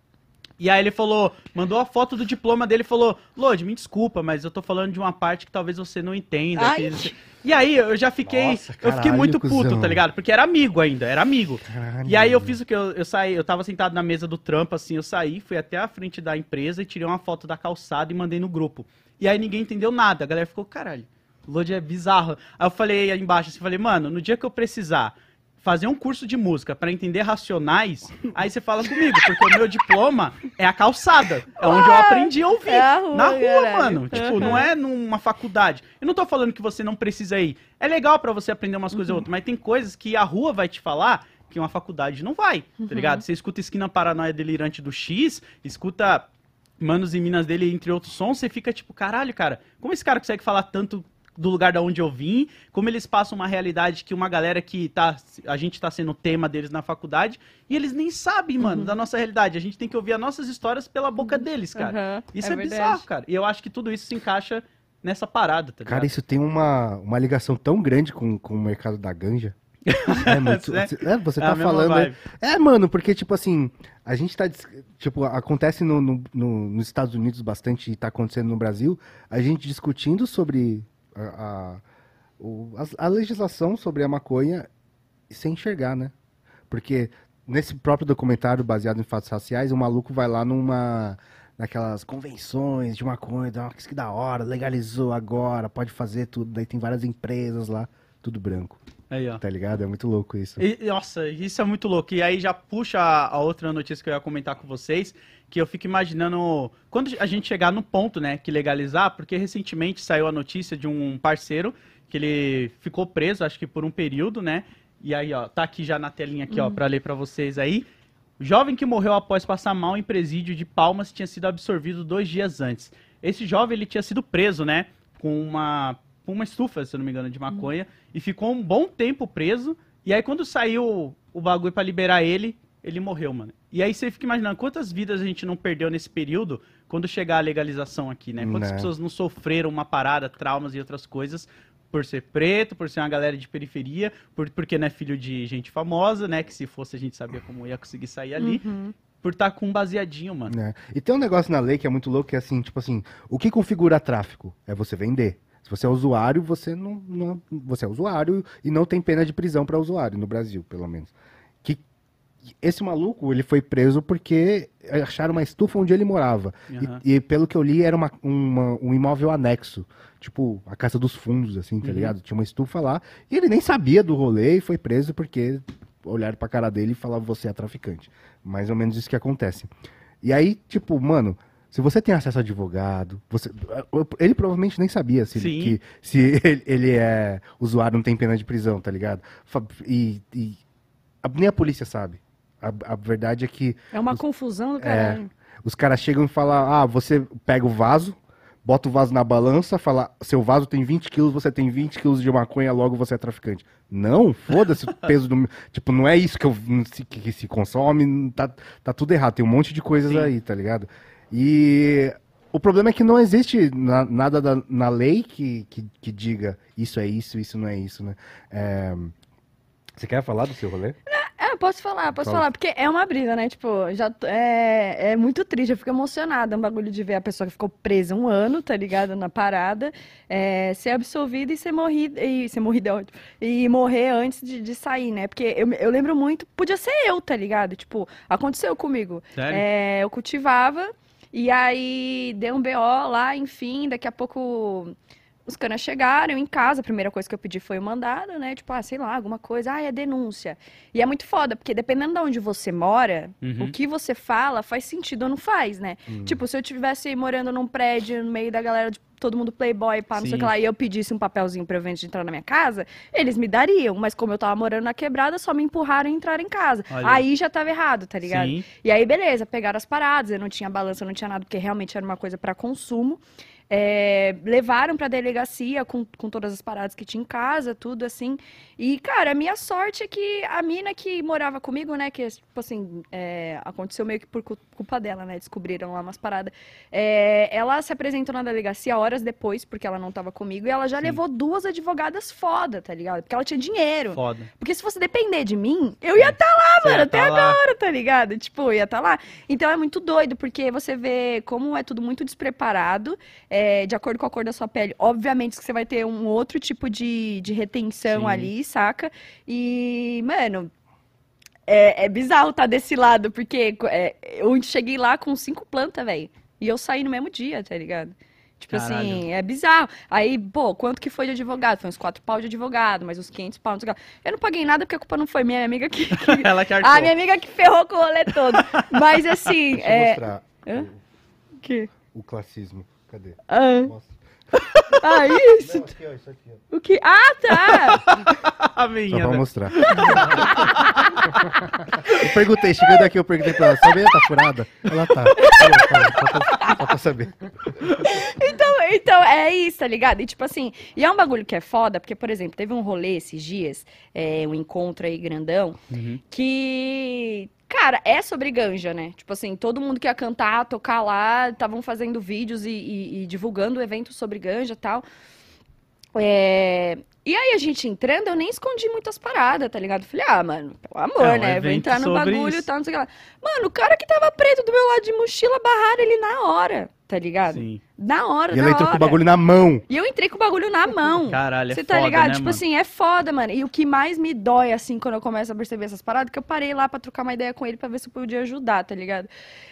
E aí ele falou, mandou a foto do diploma dele e falou, Lodi, me desculpa, mas eu tô falando de uma parte que talvez você não entenda. Ai. que não sei-" E aí eu já fiquei, Nossa, eu fiquei caralho, muito puto, cuzão. tá ligado? Porque era amigo ainda, era amigo. Caralho, E aí eu fiz o que? Eu, eu saí, eu tava sentado na mesa do trampo, assim, eu saí, fui até a frente da empresa e tirei uma foto da calçada e mandei no grupo. E aí ninguém entendeu nada, a galera ficou, caralho, o Lodi é bizarro. Aí eu falei aí embaixo, assim, falei, mano, no dia que eu precisar fazer um curso de música pra entender racionais, aí você fala comigo, porque o meu diploma é a calçada, é onde eu aprendi a ouvir. É a rua, na rua, caralho. mano. Tipo, não é numa faculdade. Eu não tô falando que você não precisa ir. É legal pra você aprender umas coisas ou outras, mas tem coisas que a rua vai te falar que uma faculdade não vai, tá ligado? Você escuta Esquina Paranoia Delirante do X, escuta Manos e Minas dele, entre outros sons, você fica tipo, caralho, cara, como esse cara consegue falar tanto do lugar da onde eu vim, como eles passam uma realidade que uma galera que tá, a gente tá sendo o tema deles na faculdade, e eles nem sabem, mano, da nossa realidade. A gente tem que ouvir as nossas histórias pela boca deles, cara. Aham, Isso é, verdade. bizarro, cara. E eu acho que tudo isso se encaixa nessa parada, tá Cara, ligado? isso tem uma, uma ligação tão grande com, com o mercado da ganja. É, muito, É. é, você É a tá mesma falando. vibe. É, mano, porque, tipo assim, a gente tá. Tipo, acontece no, no- no- nos Estados Unidos bastante e tá acontecendo no Brasil, a gente discutindo sobre a, a, o- as- a legislação sobre a maconha sem enxergar, né? Porque nesse próprio documentário baseado em fatos raciais, o maluco vai lá numa. Naquelas convenções de maconha, que da hora, legalizou agora, pode fazer tudo. Daí tem várias empresas lá, tudo branco, Aí, ó. tá ligado? É muito louco isso. E, nossa, isso é muito louco. E aí já puxa a, a outra notícia que eu ia comentar com vocês, que eu fico imaginando quando a gente chegar no ponto, né, que legalizar, porque recentemente saiu a notícia de um parceiro que ele ficou preso, acho que por um período, né? E aí, ó, tá aqui já na telinha aqui, ó, para ler para vocês aí. O jovem que morreu após passar mal em presídio de Palmas tinha sido absorvido dois dias antes. Esse jovem ele tinha sido preso, né, com uma com uma estufa, se eu não me engano, de maconha, e ficou um bom tempo preso. E aí quando saiu o bagulho pra liberar ele, ele morreu, mano. E aí você fica imaginando quantas vidas a gente não perdeu nesse período quando chegar a legalização aqui, né? Quantas Né. pessoas não sofreram uma parada, traumas e outras coisas por ser preto, por ser uma galera de periferia, por, porque não é filho de gente famosa, né? Que se fosse a gente sabia como ia conseguir sair ali, Uhum. por estar com um baseadinho, mano. né? E tem um negócio na lei que é muito louco, que é assim, tipo assim, o que configura tráfico? É você vender. Se você é usuário, você não, não você é usuário e não tem pena de prisão para usuário no Brasil, pelo menos. Que esse maluco, ele foi preso porque acharam uma estufa onde ele morava. E- Aham. E, pelo que eu li, era uma- uma- um imóvel anexo. Tipo, a casa dos fundos, assim, tá Uhum. ligado? Tinha uma estufa lá. E ele nem sabia do rolê e foi preso porque olharam pra cara dele e falavam, você é traficante. Mais ou menos isso que acontece. E aí, tipo, mano, se você tem acesso a advogado, você, ele provavelmente nem sabia se, Sim. que, se ele, ele é usuário, não tem pena de prisão, tá ligado? E, e a- nem a polícia sabe. A, a verdade é que É uma confusão do caralho. os caras chegam e falam: ah, você pega o vaso, bota o vaso na balança, fala, seu vaso tem 20 quilos, você tem 20 quilos de maconha, logo você é traficante. Não, foda-se o peso do. Tipo, não é isso que, eu, que se consome, tá, tá tudo errado. Tem um monte de coisas Sim. aí, tá ligado? E o problema é que não existe na- nada da- na lei que, que, que diga isso é isso, isso não é isso, né? É, Você quer falar do seu rolê? É, posso falar, posso Fala. falar, porque é uma briga, né? Tipo, já é, é muito triste, eu fico emocionada, é um bagulho de ver a pessoa que ficou presa um ano, tá ligado? Na parada, é, ser absolvida e ser morrida, e ser morrida é ótimo, e morrer antes de, de sair, né? Porque eu, eu lembro muito, podia ser eu, tá ligado? Tipo, aconteceu comigo. Sério? É, eu cultivava, e aí deu um BO lá, enfim, daqui a pouco os canas chegaram em casa, a primeira coisa que eu pedi foi o mandado, né? Tipo, ah, sei lá, alguma coisa, ah, é denúncia. E é muito foda, porque dependendo de onde você mora, Uhum. o que você fala faz sentido ou não faz, né? Tipo, se eu estivesse morando num prédio no meio da galera de todo mundo playboy, pá, não sei o Sim. que lá, e eu pedisse um papelzinho pra eu de entrar na minha casa, eles me dariam. Mas como eu tava morando na quebrada, só me empurraram e entraram em casa. Olha. Aí já tava errado, tá ligado? Sim. E aí, beleza, pegaram as paradas, eu não tinha balança, eu não tinha nada, porque realmente era uma coisa pra consumo. É, levaram pra delegacia com, com todas as paradas que tinha em casa, tudo assim. E, cara, a minha sorte é que a mina que morava comigo, né, que, tipo assim, é, aconteceu meio que por cu- culpa dela, né, descobriram lá umas paradas. É, ela se apresentou na delegacia horas depois, porque ela não tava comigo, e ela já Sim. levou duas advogadas foda, tá ligado? Porque ela tinha dinheiro. Foda. Porque se fosse depender de mim, eu ia estar lá, Você mano, até tá lá. agora, tá ligado? Tipo, ia estar lá. Então é muito doido, porque você vê como é tudo muito despreparado, é, de acordo com a cor da sua pele. Obviamente que você vai ter um outro tipo de, de retenção Sim. ali, saca? E, mano. É, é bizarro estar desse lado, porque é, eu cheguei lá com cinco plantas, velho. E eu saí no mesmo dia, tá ligado? Tipo assim, Caralho. é bizarro. Aí, pô, quanto que foi de advogado? Foi uns quatro pau de advogado, mais uns 500 pau. não sei o que lá. Eu não paguei nada porque a culpa não foi minha amiga que. que... Ela que arcou. a minha amiga que ferrou com o rolê todo. Mas assim, Deixa eu é. mostrar Hã? o, Que? o classismo. Cadê? Ah, Mostra. ah, isso? Não, aqui, ó, isso aqui, ó. O que? Ah, tá! A Só minha. pra né? mostrar. eu perguntei, chegando aqui, eu perguntei pra ela, sua veia tá furada? Ela tá. Só pra, só pra saber. Então, então, é isso, tá ligado? E tipo assim, e é um bagulho que é foda, porque, por exemplo, teve um rolê esses dias, é, um encontro aí grandão, Uhum. que. Cara, é sobre ganja, né? Tipo assim, todo mundo que ia cantar, tocar lá, estavam fazendo vídeos e, e- e divulgando o evento sobre ganja e tal. É, E aí, a gente entrando, eu nem escondi muitas paradas, tá ligado? Falei, ah, mano, pelo amor, É um né? Vou entrar no bagulho e tal, não sei o que lá. Mano, o cara que tava preto do meu lado de mochila barraram ele na hora, tá ligado? Sim. Na hora, E na ela entrou hora. com o bagulho na mão. E eu entrei com o bagulho na mão. Caralho, é Você tá foda, ligado? né, tipo mano? assim, é foda, mano. E o que mais me dói, assim, quando eu começo a perceber essas paradas, que eu parei lá pra trocar uma ideia com ele pra ver se eu podia ajudar, tá ligado?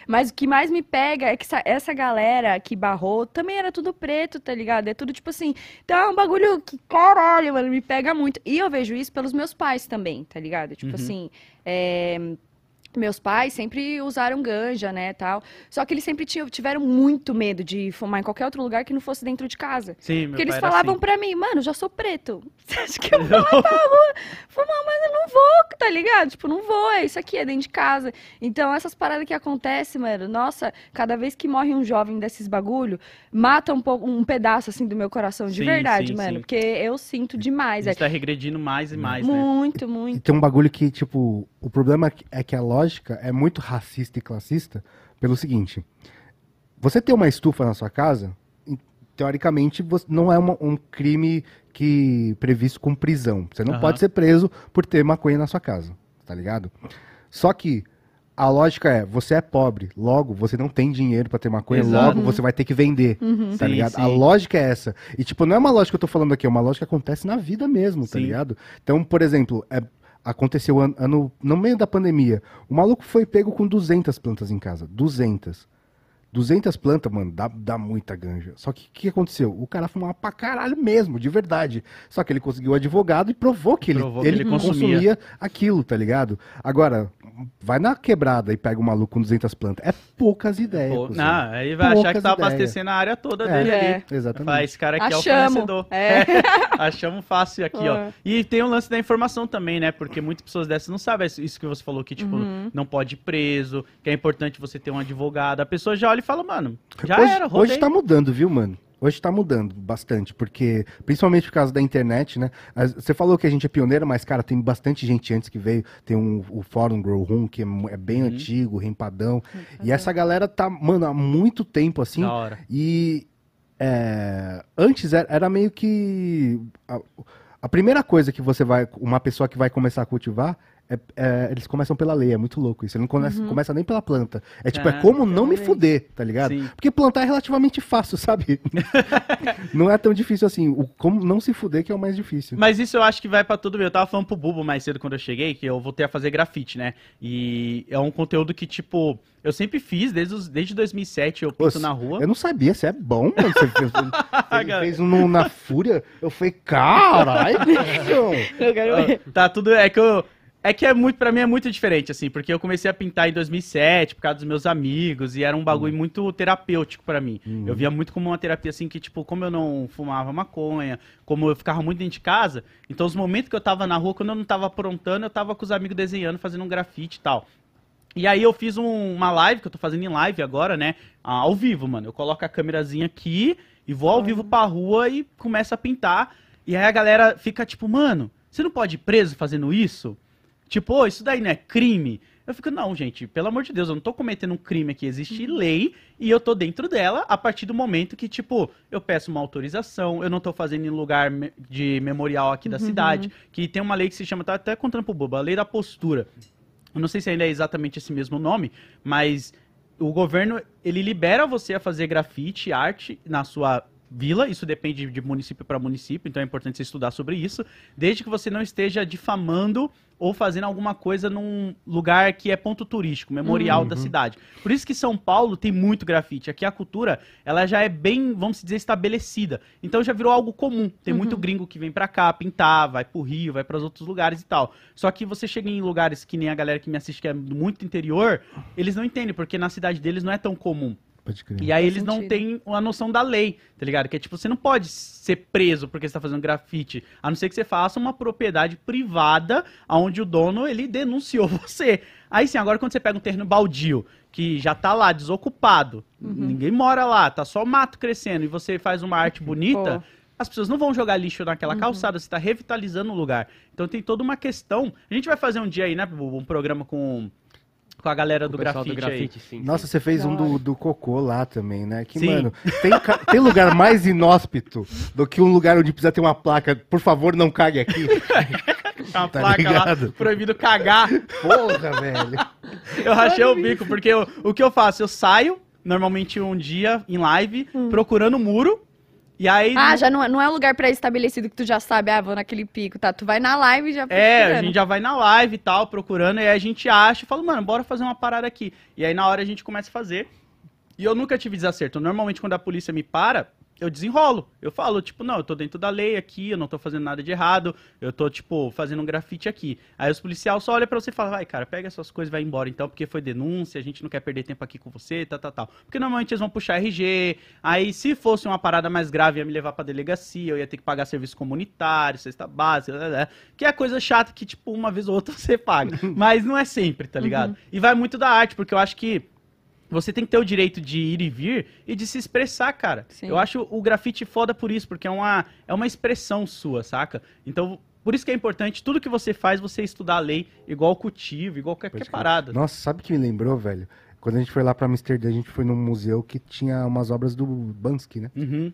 Mas o que mais me pega é que essa, essa galera que barrou também era tudo preto, tá ligado? É tudo tipo assim. Então é um bagulho que, caralho, mano, me pega muito. E eu vejo isso pelos meus pais também, tá ligado? Tipo Uhum. assim, é, Meus pais sempre usaram ganja, né, tal. Só que eles sempre tinham, tiveram muito medo de fumar em qualquer outro lugar que não fosse dentro de casa. Sim, meu Porque eles falavam assim. pra mim, mano, já sou preto. Você acha que eu vou lá pra rua fumar? Mas eu não vou, tá ligado? Tipo, não vou, é isso aqui, é dentro de casa. Então, essas paradas que acontecem, mano, nossa, cada vez que morre um jovem desses bagulho, mata um, pouco, um pedaço, assim, do meu coração, de Sim, verdade, sim, mano. sim. Porque eu sinto demais. A É gente tá regredindo mais e mais, né? muito, E muito. tem um bagulho que, tipo, o problema é que a lógica é muito racista e classista pelo seguinte: você ter uma estufa na sua casa, teoricamente, você- não é uma- um crime que previsto com prisão. Você não Aham. pode ser preso por ter maconha na sua casa, tá ligado? Só que a lógica é: você é pobre, logo você não tem dinheiro pra ter maconha, Exato. logo você vai ter que vender, tá Sim, ligado? sim. A lógica é essa. E tipo, não é uma lógica que eu tô falando aqui, é uma lógica que acontece na vida mesmo, tá Sim. ligado? Então, por exemplo, é, aconteceu ano, ano- no meio da pandemia, o maluco foi pego com 200 plantas em casa, 200. 200 plantas, mano, dá, dá muita ganja. Só que o que aconteceu? O cara fumava pra caralho mesmo, de verdade. Só que ele conseguiu o advogado e provou que ele, Provou que ele, ele consumia. consumia. aquilo, tá ligado? Agora, vai na quebrada e pega um maluco com 200 plantas. É poucas ideias. Pô, não, aí vai achar que Poucas tá ideias. abastecendo a área toda É. dele É. ali. Exatamente. Fala, esse cara aqui é o Achamos. fornecedor. É. Achamos fácil aqui, ó. É. E tem o lance da informação também, né? Porque muitas pessoas dessas não sabem isso que você falou, que, tipo, Uhum. não pode ir preso, que é importante você ter um advogado. A pessoa já olha e fala, mano, já hoje, era, rodei. hoje tá mudando, viu, mano? Hoje tá mudando bastante, porque, principalmente por causa da internet, né? Você falou que a gente é pioneiro, mas, cara, tem bastante gente antes que veio. Tem um, o Fórum Grow Room, que é, é bem Uhum. antigo, rempadão. E essa galera tá, mano, há muito tempo, assim. Da hora. E é, antes era, era meio que. A, a primeira coisa que você vai. Uma pessoa que vai começar a cultivar. É- é, eles começam pela lei, é muito louco isso. Ele não começa, começa nem pela planta. É tipo, é Ah, como não me fuder, tá ligado? Sim. Porque plantar é relativamente fácil, sabe? não é tão difícil assim. O como não se fuder que é o mais difícil. Mas isso eu acho que vai pra tudo bem. Eu tava falando pro Bubo mais cedo quando eu cheguei, que eu voltei a fazer grafite, né? E é um conteúdo que, tipo, eu sempre fiz, desde, os- desde 2007 eu pinto Pô, na rua. Eu não sabia, você é bom, mano. Você fez, você fez um na fúria. Eu falei, caralho, bicho. Ver. Tá tudo. É que eu. É que é muito, pra mim é muito diferente, assim, porque eu comecei a pintar em 2007 por causa dos meus amigos e era um bagulho muito terapêutico pra mim. Eu via muito como uma terapia, assim, que, tipo, como eu não fumava maconha, como eu ficava muito dentro de casa, então os momentos que eu tava na rua, quando eu não tava aprontando, eu tava com os amigos desenhando, fazendo um grafite e tal. E aí eu fiz um- uma live, que eu tô fazendo em live agora, né? Ao vivo, mano. Eu coloco a câmerazinha aqui e vou ao vivo pra rua e começo a pintar. E aí a galera fica tipo, mano, você não pode ir preso fazendo isso? Tipo, ô, isso daí não é crime? Eu fico, não, gente, pelo amor de Deus, eu não tô cometendo um crime aqui. Existe lei e eu tô dentro dela a partir do momento que, tipo, eu peço uma autorização, eu não tô fazendo em lugar de memorial aqui da cidade, que tem uma lei que se chama, tá até contando pro Boba, a lei da postura. Eu não sei se ainda é exatamente esse mesmo nome, mas o governo, ele libera você a fazer grafite, arte na sua vila, isso depende de município para município, então é importante você estudar sobre isso, desde que você não esteja difamando ou fazendo alguma coisa num lugar que é ponto turístico, memorial da cidade. Por isso que São Paulo tem muito grafite. Aqui a cultura, ela já é bem, vamos dizer, estabelecida. Então já virou algo comum. Tem muito gringo que vem pra cá pintar, vai pro Rio, vai para os outros lugares e tal. Só que você chega em lugares que nem a galera que me assiste que é muito interior, eles não entendem, porque na cidade deles não é tão comum. Pode crer. E aí eles não têm a noção da lei, tá ligado? Que é tipo, você não pode ser preso porque você tá fazendo grafite, a não ser que você faça uma propriedade privada onde o dono, ele denunciou você. Aí sim, agora quando você pega um terreno baldio, que já tá lá desocupado, Uhum. ninguém mora lá, tá só mato crescendo, e você faz uma arte bonita, Pô. as pessoas não vão jogar lixo naquela Uhum. calçada, você está revitalizando o lugar. Então tem toda uma questão. A gente vai fazer um dia aí, né, um programa com, com a galera O do grafite, do grafite, sim. Nossa, sim. você fez um do, do cocô lá também, né? Que, Sim. mano, tem, tem lugar mais inóspito do que um lugar onde precisa ter uma placa, por favor, não cague aqui. Uma Tá placa ligado? lá, proibido cagar. Porra, velho. Eu rachei o bico, porque eu- o que eu faço? Eu saio, normalmente um dia, em live, procurando muro, e aí... Ah, já não, é- não é um lugar pré-estabelecido que tu já sabe, ah, vou naquele pico, tá? Tu vai na live e já fica É, a procurando. gente já vai na live e tal, procurando, e aí a gente acha e fala, mano, bora fazer uma parada aqui. E aí na hora a gente começa a fazer. E eu nunca tive desacerto. Normalmente quando a polícia me para, eu desenrolo. Eu falo, tipo, não, eu tô dentro da lei aqui, eu não tô fazendo nada de errado, eu tô, tipo, fazendo um grafite aqui. Aí os policiais só olham pra você e falam, vai, cara, pega suas coisas e vai embora então, porque foi denúncia, a gente não quer perder tempo aqui com você, tal, tal, tal. Porque normalmente eles vão puxar RG, aí se fosse uma parada mais grave, ia me levar pra delegacia, eu ia ter que pagar serviço comunitário, cesta básica, blá, blá, que é coisa chata que, tipo, uma vez ou outra você paga. Mas não é sempre, tá ligado? E vai muito da arte, porque eu acho que você tem que ter o direito de ir e vir e de se expressar, cara. Sim. Eu acho o grafite foda por isso, porque é uma, é uma expressão sua, saca? Então, Por isso que é importante, tudo que você faz, você estudar a lei, igual cultivo, igual qualquer crer. parada. Nossa, sabe o que me lembrou, velho? Quando a gente foi lá pra Amsterdã, a gente foi num museu que tinha umas obras do Bansky, né? Uhum.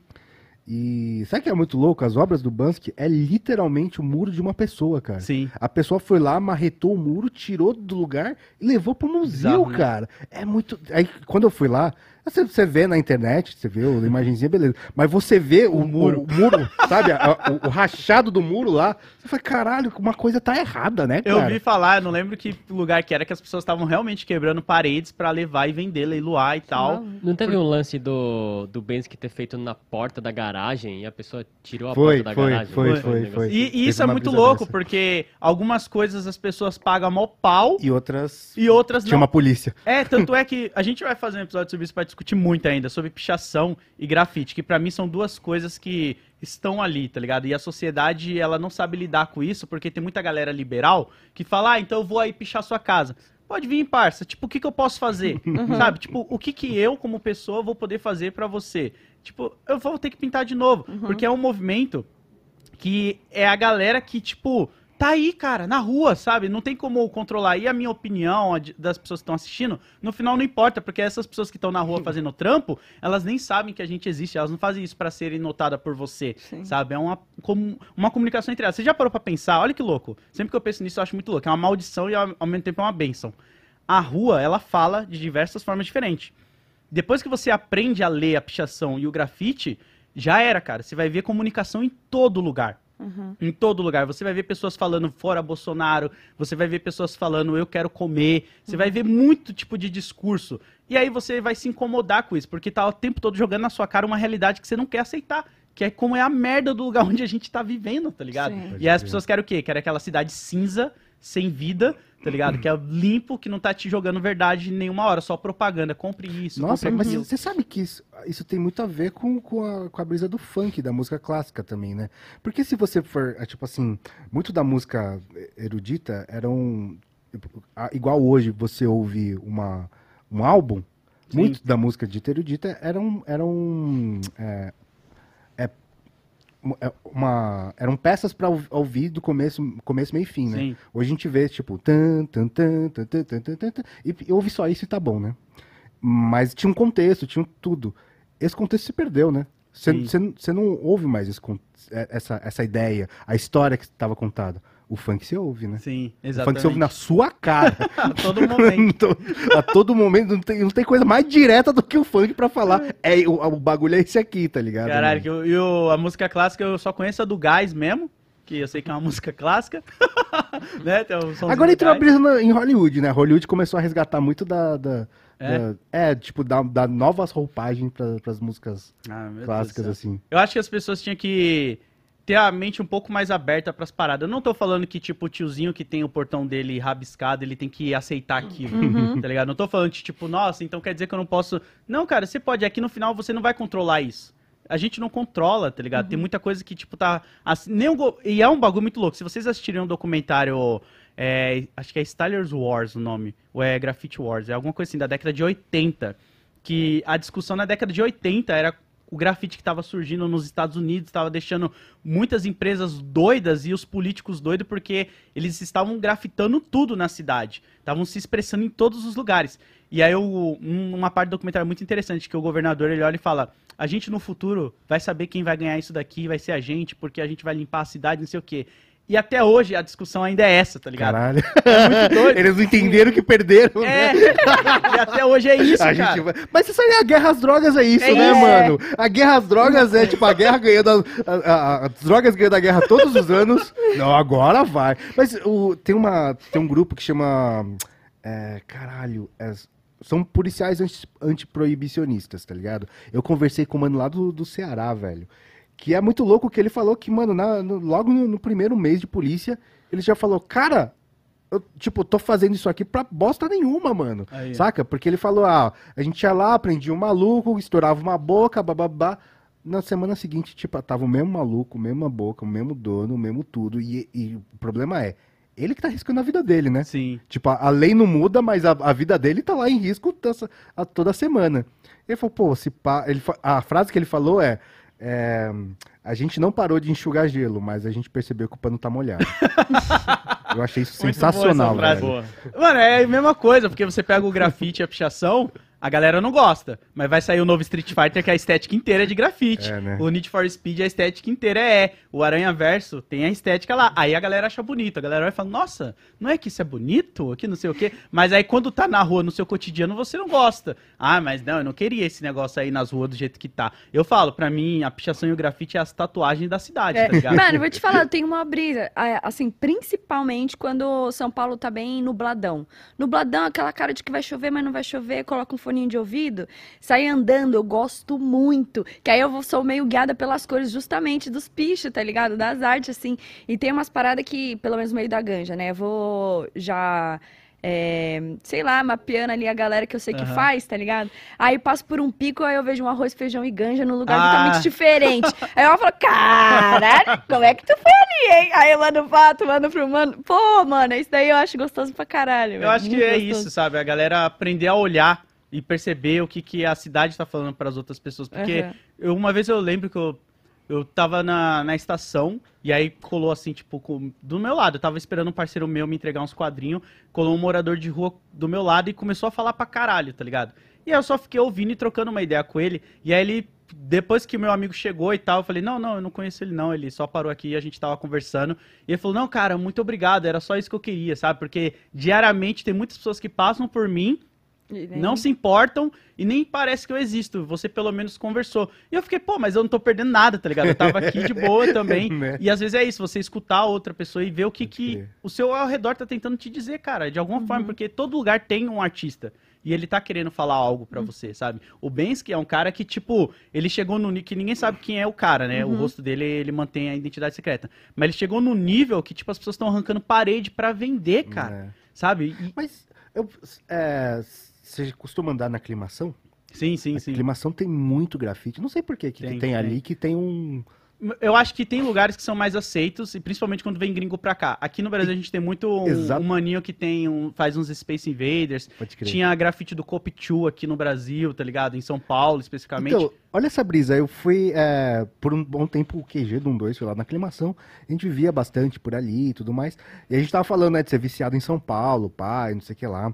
E sabe o que é muito louco? As obras do Bansky é literalmente o muro de uma pessoa, cara. Sim. A pessoa foi lá, marretou o muro, tirou do lugar e levou pro museu, Bizarro, né? cara. É muito. Aí, quando eu fui lá, você, você vê na internet, você vê a imagenzinha, beleza. Mas você vê o, muro, o, muro, sabe? A- o, o rachado do muro lá. Você fala, caralho, uma coisa tá errada, né, cara? Eu vi falar, eu não lembro que lugar que era, que as pessoas estavam realmente quebrando paredes pra levar e vender, leiloar e tal. Não teve um lance do, do Bensky ter feito na porta da garagem e a pessoa tirou a Foi, porta da foi, garagem? foi, Não foi, negócio foi. assim? E, e isso é muito louco, dessa. porque algumas coisas as pessoas pagam mó pau E outras. e outras Tinha não. uma polícia. É, tanto é que a gente vai fazer um episódio sobre isso pra discutir muito ainda, sobre pichação e grafite, que pra mim são duas coisas que estão ali, tá ligado? E a sociedade, ela não sabe lidar com isso, porque tem muita galera liberal que fala, ah, então eu vou aí pichar sua casa. Pode vir, parça. Tipo, o que, que eu posso fazer? Sabe? Tipo, o que, que eu, como pessoa, vou poder fazer pra você? Tipo, eu vou ter que pintar de novo. Porque é um movimento que é a galera que, tipo, tá aí, cara, na rua, sabe? Não tem como controlar. E a minha opinião das pessoas que estão assistindo, no final não importa, porque essas pessoas que estão na rua fazendo trampo, elas nem sabem que a gente existe, elas não fazem isso pra serem notadas por você, Sim. sabe? É uma, como, uma comunicação entre elas. Você já parou pra pensar? Olha que louco. Sempre que eu penso nisso, eu acho muito louco. É uma maldição e ao, mesmo tempo é uma benção. A rua, ela fala de diversas formas diferentes. Depois que você aprende a ler a pichação e o grafite, já era, cara. Você vai ver comunicação em todo lugar. Em todo lugar. Você vai ver pessoas falando fora Bolsonaro, você vai ver pessoas falando eu quero comer, você vai ver muito tipo de discurso. E aí você vai se incomodar com isso, porque tá o tempo todo jogando na sua cara uma realidade que você não quer aceitar. Que é como é a merda do lugar onde a gente tá vivendo, tá ligado? Sim. E aí as pessoas querem o quê? Querem aquela cidade cinza, sem vida, tá ligado? Que é limpo, que não tá te jogando verdade em nenhuma hora, só propaganda. Compre isso, Nossa, compre mas aquilo. você sabe que isso, isso tem muito a ver com, com, a, com a brisa do funk, da música clássica também, né? Porque se você for, é, tipo assim, muito da música erudita era um. a- Igual hoje você ouve uma, um álbum, Sim. muito da música dita erudita era. Era é, um- é é uma, eram peças para ouvir do começo, começo meio fim, né? Sim. Hoje a gente vê tipo tan tan tan tan tan tan tan, tan e ouvi só isso e tá bom, né? Mas tinha um contexto, tinha tudo. Esse contexto se perdeu, né? Você não ouve mais esse, é, essa, essa ideia, a história que estava contada. O funk você ouve, né? Sim, O funk exatamente. você ouve na sua cara. A todo momento. a todo momento, não tem, não tem coisa mais direta do que o funk pra falar. É, o, o bagulho é esse aqui, tá ligado? Caralho, eu, e o- a música clássica eu só conheço a do Gás mesmo, que eu sei que é uma música clássica. né? Tem um Agora entrou a Gás. brisa na- em Hollywood, né? Hollywood começou a resgatar muito da. da- É? é, tipo, dar dar novas roupagens pra, pras músicas Ah, clássicas, assim. Eu acho que as pessoas tinham que ter a mente um pouco mais aberta pras paradas. Eu não tô falando que, tipo, o tiozinho que tem o portão dele rabiscado, ele tem que aceitar aquilo, Uhum. tá ligado? Não tô falando, de, tipo, nossa, então quer dizer que eu não posso... Não, cara, você pode. Aqui no final você não vai controlar isso. A gente não controla, tá ligado? Tem muita coisa que, tipo, tá... assim, nem go- E é um bagulho muito louco. Se vocês assistirem um documentário... é, acho que é Stylers Wars o nome. Ou é Graffiti Wars. É alguma coisa assim, da década de 80. Que a discussão na década de 80 era o grafite que estava surgindo nos Estados Unidos, estava deixando muitas empresas doidas e os políticos doidos porque eles estavam grafitando tudo na cidade. Estavam se expressando em todos os lugares. E aí um- uma parte do documentário muito interessante que o governador ele olha e fala: "A gente no futuro vai saber quem vai ganhar isso daqui, vai ser a gente, porque a gente vai limpar a cidade, não sei o quê". E até hoje a discussão ainda é essa, tá ligado? Caralho. É muito doido. Eles não entenderam que perderam, É. né? e até hoje é isso, A cara. gente Mas isso aí a guerra às drogas, é isso, É né, isso. mano? A guerra às drogas é tipo a guerra ganhando. A, a- a- as drogas ganhando a guerra todos os anos. Não, agora vai. Mas o, tem, uma, tem um grupo que chama. é, caralho. é- são policiais anti- antiproibicionistas, tá ligado? Eu conversei com o mano lá do, do Ceará, velho. Que é muito louco que ele falou que, mano, na- no- logo no, no primeiro mês de polícia, ele já falou, cara. Eu, tipo, tô fazendo isso aqui pra bosta nenhuma, mano. Aí. Saca? Porque ele falou, ah, a gente ia lá, prendia um maluco, estourava uma boca, bababá. Na semana seguinte, tipo, tava o mesmo maluco, mesma boca, o mesmo dono, o mesmo tudo. E, e o problema é, ele que tá arriscando a vida dele, né? Sim. Tipo, a, a lei não muda, mas a, a vida dele tá lá em risco dessa- a- toda semana. Ele falou, pô, se pá. Ele, a frase que ele falou é: é, a gente não parou de enxugar gelo, mas a gente percebeu que o pano tá molhado. Eu achei isso Muito sensacional, essa frase. velho. Boa. Mano, é a mesma coisa, porque você pega o grafite e a pichação, a galera não gosta. Mas vai sair o novo Street Fighter que a estética inteira é de grafite. É, né? O Need for Speed, a estética inteira é. O Aranha Verso tem a estética lá. Aí a galera acha bonito. A galera vai falar, nossa, não é que isso é bonito? Que não sei o quê. Mas aí quando tá na rua, no seu cotidiano, você não gosta. Ah, mas não, eu não queria esse negócio aí nas ruas do jeito que tá. Eu falo, pra mim, a pichação e o grafite é as tatuagens da cidade, É, tá ligado? Mano, eu vou te falar, eu tenho uma brisa. Assim, principalmente quando São Paulo tá bem nubladão. Nubladão, aquela cara de que vai chover, mas não vai chover, coloca um foninho de ouvido, sai andando, eu gosto muito. Que aí eu sou meio guiada pelas cores justamente dos pichos, tá ligado? Das artes, assim. E tem umas paradas que, pelo menos no meio da ganja, né? Eu vou já. é, sei lá, mapeando ali a galera que eu sei que Aham. faz, tá ligado? Aí passo por um pico, aí eu vejo um arroz, feijão e ganja num lugar Ah. totalmente diferente. Aí eu falo, caralho, como é que tu foi ali, hein? Aí eu mando foto, mando pro mano. Pô, mano, isso daí eu acho gostoso pra caralho. Eu velho, acho que muito é gostoso. isso, sabe? A galera aprender a olhar e perceber o que, que a cidade tá falando para as outras pessoas. Porque Aham. eu, uma vez eu lembro que eu, eu tava na, na estação e aí colou assim, tipo, com- do meu lado. Eu tava esperando um parceiro meu me entregar uns quadrinhos. Colou um morador de rua do meu lado e começou a falar pra caralho, tá ligado? E aí eu só fiquei ouvindo e trocando uma ideia com ele. E aí ele, depois que meu amigo chegou e tal, eu falei, não, não, eu não conheço ele não. Ele só parou aqui e a gente tava conversando. E ele falou, não, cara, muito obrigado, era só isso que eu queria, sabe? Porque diariamente tem muitas pessoas que passam por mim nem- não se importam e nem parece que eu existo. Você pelo menos conversou. E eu fiquei, pô, mas eu não tô perdendo nada, tá ligado? Eu tava aqui de boa também. Né? E às vezes é isso, você escutar a outra pessoa e ver o que, que o seu ao redor tá tentando te dizer, cara, de alguma forma, porque todo lugar tem um artista. E ele tá querendo falar algo pra você, sabe? O Bensky é um cara que, tipo, ele chegou no nível que ninguém sabe quem é o cara, né? O rosto dele, ele mantém a identidade secreta. Mas ele chegou no nível que, tipo, as pessoas estão arrancando parede pra vender, cara. É. Sabe? E- Mas eu, é, você costuma andar na aclimação? sim, sim, A sim. aclimação tem muito grafite. Não sei por que que Tem, tem, tem. ali que tem um. Eu acho que tem lugares que são mais aceitos, e principalmente quando vem gringo pra cá. Aqui no Brasil a gente tem muito um, um maninho que tem um, faz uns Space Invaders. Pode crer. Tinha a grafite do Copichu aqui no Brasil, tá ligado? Em São Paulo, especificamente. Então, olha essa brisa. Eu fui é, por um bom tempo o QG do 12, fui lá na aclimação. A gente vivia bastante por ali e tudo mais. E a gente tava falando, né, de ser viciado em São Paulo, pai, não sei o que lá.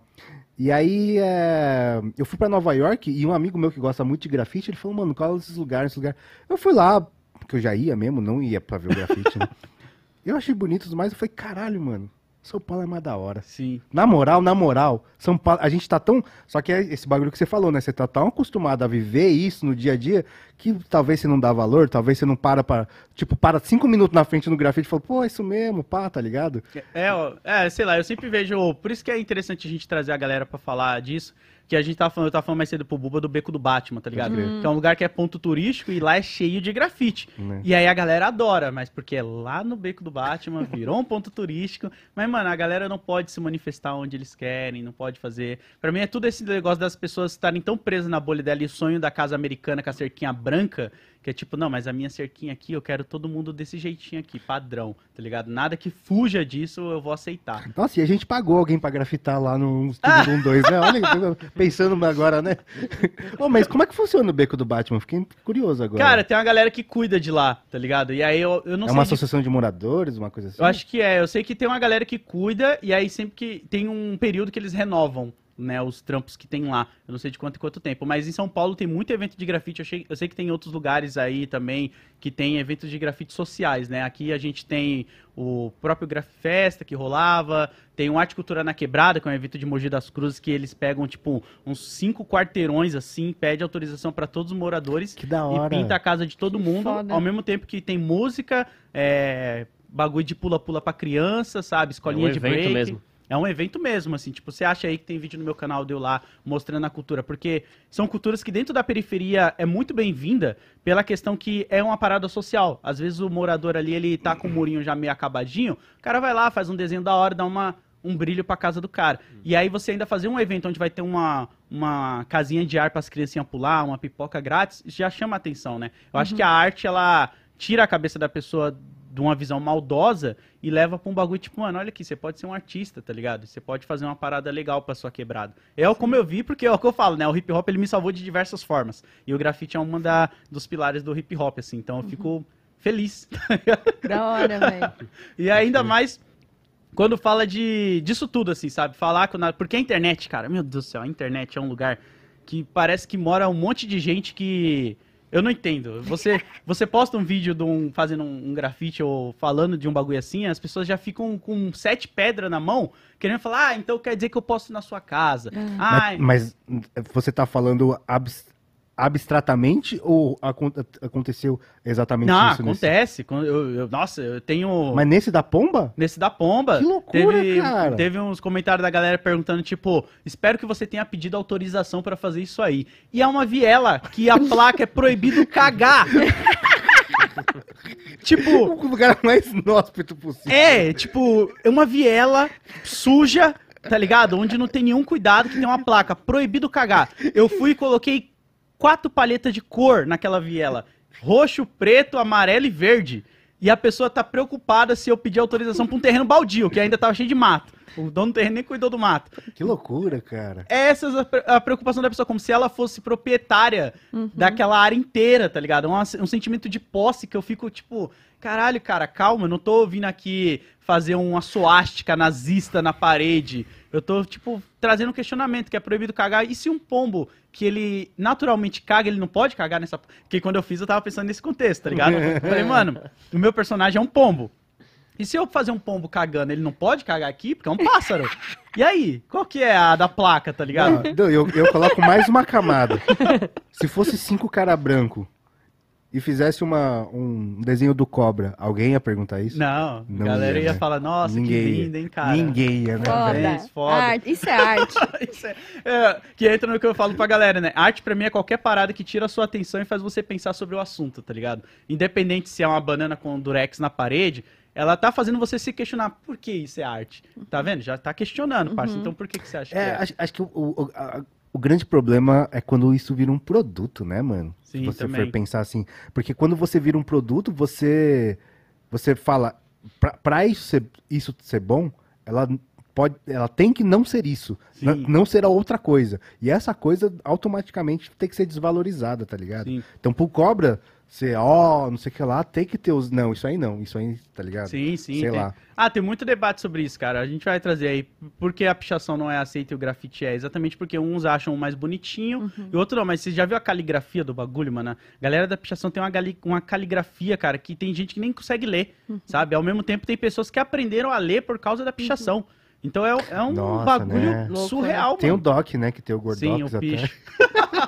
E aí, é, eu fui pra Nova York e um amigo meu que gosta muito de grafite, ele falou, mano, qual é esses lugares, esse lugar? Eu fui lá, porque eu já ia mesmo, não ia pra ver o grafite, né? Eu achei bonito e tudo mais, eu falei, caralho, mano, São Paulo é mais da hora. Sim. Na moral, na moral, São Paulo, a gente tá tão. Só que é esse bagulho que você falou, né? Você tá tão acostumado a viver isso no dia a dia que talvez você não dá valor, talvez você não para pra. Tipo, para cinco minutos na frente no grafite e fala, pô, é isso mesmo, pá, tá ligado? É, ó, é, sei lá, eu sempre vejo. Por isso que é interessante a gente trazer a galera pra falar disso. Que a gente tava falando, eu tava falando mais cedo pro Buba do Beco do Batman, tá ligado? Crer. Que é um lugar que é ponto turístico e lá é cheio de grafite. Né? E aí a galera adora, mas porque é lá no Beco do Batman, virou um ponto turístico. Mas, mano, a galera não pode se manifestar onde eles querem, não pode fazer. Pra mim é tudo esse negócio das pessoas estarem tão presas na bolha dela e o sonho da casa americana com a cerquinha branca, que é tipo, não, mas a minha cerquinha aqui, eu quero todo mundo desse jeitinho aqui, padrão, tá ligado? Nada que fuja disso eu vou aceitar. Nossa, e a gente pagou alguém pra grafitar lá no Estúdio 1, 2, né? Olha, pensando agora, né? Ô, mas como é que funciona o beco do Batman? Fiquei curioso agora. Cara, tem uma galera que cuida de lá, tá ligado? E aí eu, eu não é sei uma de associação de moradores, uma coisa assim? Eu acho que é. Eu sei que tem uma galera que cuida e aí sempre que tem um período que eles renovam, né, os trampos que tem lá. Eu não sei de quanto em quanto tempo, mas em São Paulo tem muito evento de grafite. Eu, achei- eu sei que tem em outros lugares aí também que tem eventos de grafite sociais, né? Aqui a gente tem o próprio Grafesta que rolava, tem o Arte Cultura na Quebrada, que é um evento de Mogi das Cruzes que eles pegam tipo uns cinco quarteirões assim, pede autorização para todos os moradores Que da e hora. pinta a casa de todo Que mundo, foda. ao mesmo tempo que tem música, é, bagulho de pula-pula pra criança, sabe? Escolinha É um de evento break. mesmo. É um evento mesmo, assim, tipo, você acha aí que tem vídeo no meu canal de eu lá mostrando a cultura, porque são culturas que dentro da periferia é muito bem-vinda pela questão que é uma parada social. Às vezes o morador ali, ele tá com o murinho já meio acabadinho, o cara vai lá, faz um desenho da hora, dá uma, um brilho pra casa do cara. E aí você ainda fazer um evento onde vai ter uma, uma casinha de ar para as criancinhas pular, uma pipoca grátis, já chama atenção, né? Eu acho que a arte, ela tira a cabeça da pessoa de uma visão maldosa e leva pra um bagulho tipo, mano, olha aqui, você pode ser um artista, tá ligado? Você pode fazer uma parada legal pra sua quebrada. É o como eu vi, porque é o que eu falo, né? O hip hop ele me salvou de diversas formas. E o grafite é uma da, dos pilares do hip hop, assim. Então eu fico feliz. Da hora, velho. E ainda mais quando fala de disso tudo, assim, sabe? Falar com. Porque a internet, cara, meu Deus do céu, a internet é um lugar que parece que mora um monte de gente que. Eu não entendo. Você, você posta um vídeo de um, fazendo um, um grafite ou falando de um bagulho assim, as pessoas já ficam com sete pedras na mão, querendo falar, ah, então quer dizer que eu posto na sua casa. Ah, Mas, mas você tá falando abs- abstratamente ou acon- aconteceu exatamente não, isso? nesse- acontece. Quando eu- eu- nossa, eu tenho. Mas nesse da pomba? Nesse da pomba. Que loucura, teve, cara. Teve uns comentários da galera perguntando, tipo, espero que você tenha pedido autorização pra fazer isso aí. E é uma viela que a placa é proibido cagar. tipo, O lugar mais inóspito possível. é, tipo, é uma viela suja, tá ligado? Onde não tem nenhum cuidado, que tem uma placa, proibido cagar. Eu fui e coloquei quatro palhetas de cor naquela viela. Roxo, preto, amarelo e verde. E a pessoa tá preocupada se eu pedir autorização pra um terreno baldio, que ainda tava cheio de mato. O dono do terreno nem cuidou do mato. Que loucura, cara. Essa é a pre- a preocupação da pessoa, como se ela fosse proprietária daquela área inteira, tá ligado? Um, um sentimento de posse que eu fico tipo, caralho, cara, calma, eu não tô vindo aqui fazer uma suástica nazista na parede. Eu tô, tipo, trazendo um questionamento que é proibido cagar. E se um pombo que ele naturalmente caga, ele não pode cagar nessa. Porque quando eu fiz, eu tava pensando nesse contexto, tá ligado? Eu Falei, mano, o meu personagem é um pombo. E se eu fazer um pombo cagando, ele não pode cagar aqui, porque é um pássaro. E aí? Qual que é a da placa, tá ligado? Não, eu, eu coloco mais uma camada. Se fosse cinco cara branco e fizesse uma, um desenho do cobra, alguém ia perguntar isso? Não, Não a galera ia, ia, né? falar, nossa, Ninguém que ia. lindo, hein, cara. Ninguém ia, né? Foda. É isso, foda. Arte, isso é arte. Isso é- é, que entra no que eu falo pra galera, né? Arte pra mim é qualquer parada que tira a sua atenção e faz você pensar sobre o assunto, tá ligado? Independente se é uma banana com durex na parede, ela tá fazendo você se questionar por que isso é arte. Tá vendo? Já tá questionando, parça. Então por que, que você acha que É, é? acho, acho que o, o, a- o grande problema é quando isso vira um produto, né, mano? Sim, Se você também. for pensar assim. Porque quando você vira um produto, você você fala, pra, pra isso ser, isso ser bom, ela pode, ela tem que não ser isso, não ser a outra coisa. E essa coisa automaticamente tem que ser desvalorizada, tá ligado? Sim. Então pro cobra, você, ó, não sei o que lá, tem que ter os, não, isso aí não, isso aí, tá ligado? Sim, sim. Sei tem- lá. Ah, tem muito debate sobre isso, cara. A gente vai trazer aí por que a pichação não é aceita e o grafite é. Exatamente porque uns acham mais bonitinho e outro não. Mas você já viu a caligrafia do bagulho, mano? A galera da pichação tem uma, gali- uma caligrafia, cara, que tem gente que nem consegue ler, sabe? Ao mesmo tempo tem pessoas que aprenderam a ler por causa da pichação. Então é, é um Nossa, bagulho né? Louco, surreal, Tem o mano. Doc, né, que tem o Gordox Sim, o até.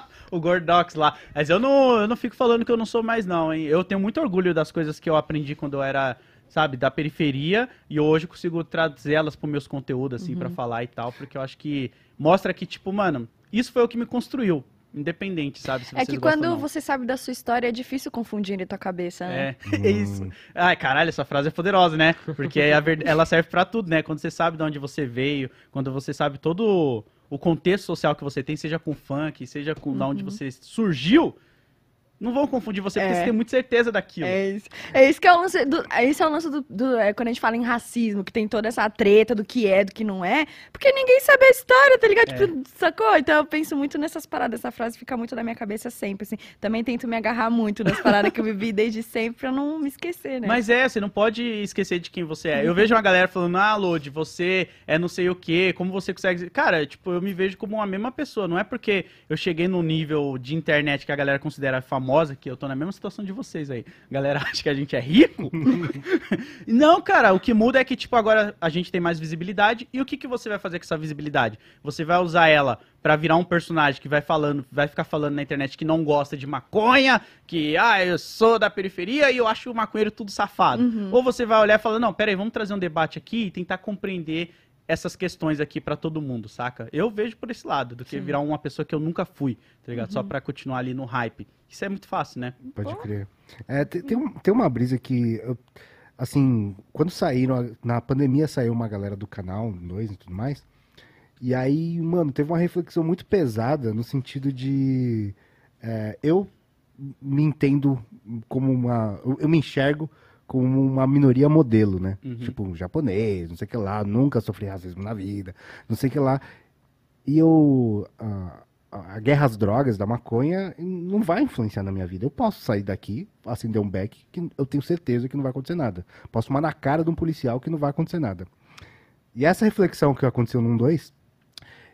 o Gordox lá. Mas eu não, eu não fico falando que eu não sou mais, não, hein? Eu tenho muito orgulho das coisas que eu aprendi quando eu era, sabe, da periferia. E hoje eu consigo trazer elas pro meus conteúdos, assim, pra falar e tal. Porque eu acho que mostra que, tipo, mano, isso foi o que me construiu. Independente, sabe? Se É que quando ou não. você sabe da sua história, é difícil confundir em tua cabeça, né? É, é isso. Ai, caralho, essa frase é poderosa, né? Porque a ver- ela serve pra tudo, né? Quando você sabe de onde você veio, quando você sabe todo o contexto social que você tem, seja com funk, seja com de onde você surgiu, não vão confundir você, porque É. você tem muita certeza daquilo. É isso. É isso que é o lance do. é Esse é o lance do. do- é quando a gente fala em racismo, que tem toda essa treta do que é, do que não é. Porque ninguém sabe a história, tá ligado? É. Tipo, sacou? Então eu penso muito nessas paradas. Essa frase fica muito na minha cabeça sempre, assim. Também tento me agarrar muito nas paradas que eu vivi desde sempre pra não me esquecer, né? Mas é, você não pode esquecer de quem você é. Eu vejo uma galera falando, ah, Lodi, você é não sei o quê, como você consegue. Cara, tipo, eu me vejo como uma mesma pessoa. Não é porque eu cheguei num nível de internet que a galera considera famosa, que eu tô na mesma situação de vocês aí. A galera acha que a gente é rico. não, cara, o que muda é que, tipo, agora a gente tem mais visibilidade. E o que, que você vai fazer com essa visibilidade? Você vai usar ela pra virar um personagem que vai falando, vai ficar falando na internet que não gosta de maconha, que, ah, eu sou da periferia e eu acho o maconheiro tudo safado. Ou você vai olhar e falar, não, peraí, vamos trazer um debate aqui e tentar compreender essas questões aqui pra todo mundo, saca? Eu vejo por esse lado, do que virar uma pessoa que eu nunca fui, tá ligado? Só pra continuar ali no hype. Isso é muito fácil, né? Pode crer. É, tem, tem, tem uma brisa que, eu- assim, quando saíram, na pandemia saiu uma galera do canal, dois e tudo mais, e aí, mano, teve uma reflexão muito pesada no sentido de, é, eu me entendo como uma, eu, eu me enxergo como uma minoria modelo, né? Uhum. Tipo, um japonês, não sei o que lá, nunca sofri racismo na vida, não sei o que lá. E eu. A, a guerra às drogas da maconha não vai influenciar na minha vida. Eu posso sair daqui, acender um beck, que eu tenho certeza que não vai acontecer nada. Posso tomar na cara de um policial que não vai acontecer nada. E essa reflexão que aconteceu num 2,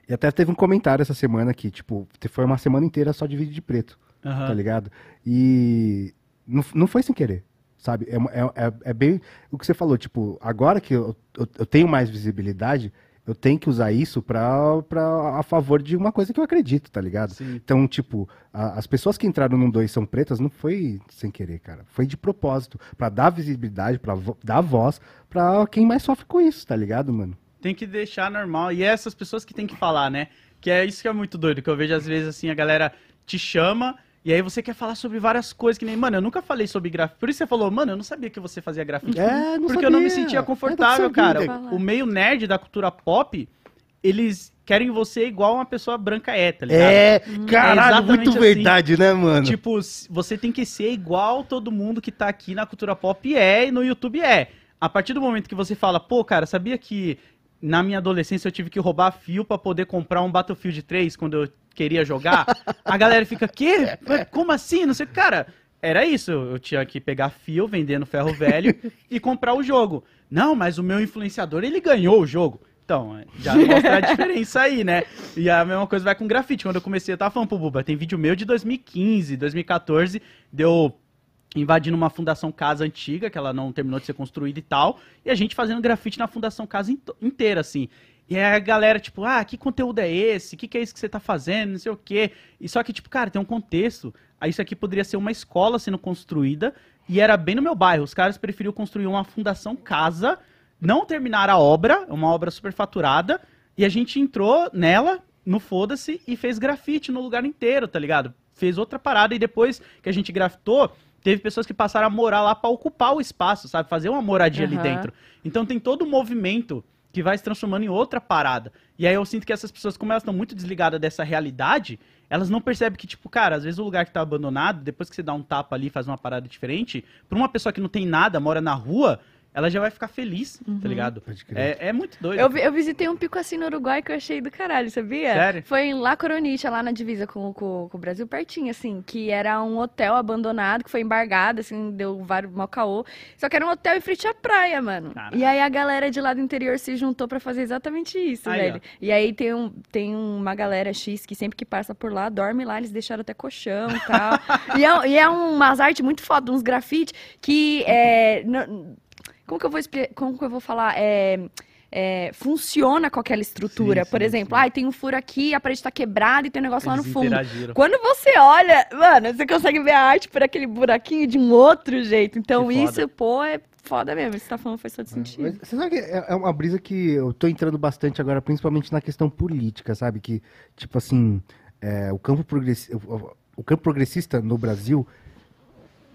e até teve um comentário essa semana que, tipo, foi uma semana inteira só de vídeo de preto Aham. tá ligado? E não, não foi sem querer, sabe? É, é, é, é bem o que você falou, tipo, agora que eu, eu, eu tenho mais visibilidade, eu tenho que usar isso pra, pra, a favor de uma coisa que eu acredito, tá ligado? Sim. Então, tipo, a- as pessoas que entraram num dois são pretas não foi sem querer, cara. Foi de propósito, pra dar visibilidade, pra vo- dar voz pra quem mais sofre com isso, tá ligado, mano? Tem que deixar normal. E é essas pessoas que tem que falar, né? Que é isso que é muito doido, que eu vejo às vezes assim, a galera te chama e aí você quer falar sobre várias coisas que nem, mano, eu nunca falei sobre grafite. Por isso você falou, mano, eu não sabia que você fazia grafite. É, não Porque eu não me sabia. sentia É, confortável, cara. sabia. O meio nerd da cultura pop, eles querem você igual uma pessoa branca é, tá ligado? É, caralho, exatamente muito assim. verdade, né, mano? Tipo, você tem que ser igual todo mundo que tá aqui na cultura pop é e no YouTube é. A partir do momento que você fala, pô, cara, sabia que na minha adolescência eu tive que roubar fio pra poder comprar um Battlefield 3 quando eu queria jogar? A galera fica? Mas Como assim? Não sei, cara. Era isso, eu tinha que pegar fio, vender no ferro velho e comprar o jogo. Não, mas o meu influenciador, ele ganhou o jogo. Então, já mostra a diferença aí, né? E a mesma coisa vai com grafite. Quando eu comecei, eu tava falando pro Buba, tem vídeo meu de 2015, 2014, deu invadindo uma fundação casa antiga, que ela não terminou de ser construída e tal, e a gente fazendo grafite na fundação casa inteira, assim. E aí a galera, tipo, ah, que conteúdo é esse? O que, que é isso que você tá fazendo? Não sei o quê. E só que, tipo, cara, tem um contexto. Aí isso aqui poderia ser uma escola sendo construída, e era bem no meu bairro. Os caras preferiram construir uma fundação casa, não terminar a obra, uma obra superfaturada, e a gente entrou nela, no foda-se, e fez grafite no lugar inteiro, tá ligado? Fez outra parada, e depois que a gente grafitou, teve pessoas que passaram a morar lá pra ocupar o espaço, sabe? Fazer uma moradia ali Aham. dentro. Então tem todo um movimento que vai se transformando em outra parada. E aí eu sinto que essas pessoas, como elas estão muito desligadas dessa realidade, elas não percebem que, tipo, cara, às vezes o lugar que tá abandonado, depois que você dá um tapa ali faz uma parada diferente, pra uma pessoa que não tem nada, mora na rua, ela já vai ficar feliz, tá ligado? Pode crer. É, é muito doido. Eu, eu visitei um pico assim no Uruguai que eu achei do caralho, sabia? Sério? Foi em La Coronicha, lá na divisa com, com, com o Brasil, pertinho, assim, que era um hotel abandonado, que foi embargado, assim, deu vários mau caô. Só que era um hotel em frente à praia, mano. Caralho. E aí a galera de lá do interior se juntou pra fazer exatamente isso, Aí, velho. E aí tem, um, tem uma galera X que sempre que passa por lá, dorme lá, eles deixaram até colchão e tal. e, é, e é umas artes muito foda, uns grafite que é. Como que eu vou explicar? Como que eu vou falar? É, é, funciona com aquela estrutura. Sim, Por sim, exemplo, sim. ai, tem um furo aqui, a parede tá quebrada e tem um negócio lá no Eles fundo. Quando você olha, mano, você consegue ver a arte por aquele buraquinho de um outro jeito. Então, isso, pô, é foda mesmo. Isso que você tá falando faz todo sentido. Mas você sabe que é é uma brisa que eu tô entrando bastante agora, principalmente na questão política, sabe? Que, tipo assim, é, o, campo progressi- o campo progressista no Brasil,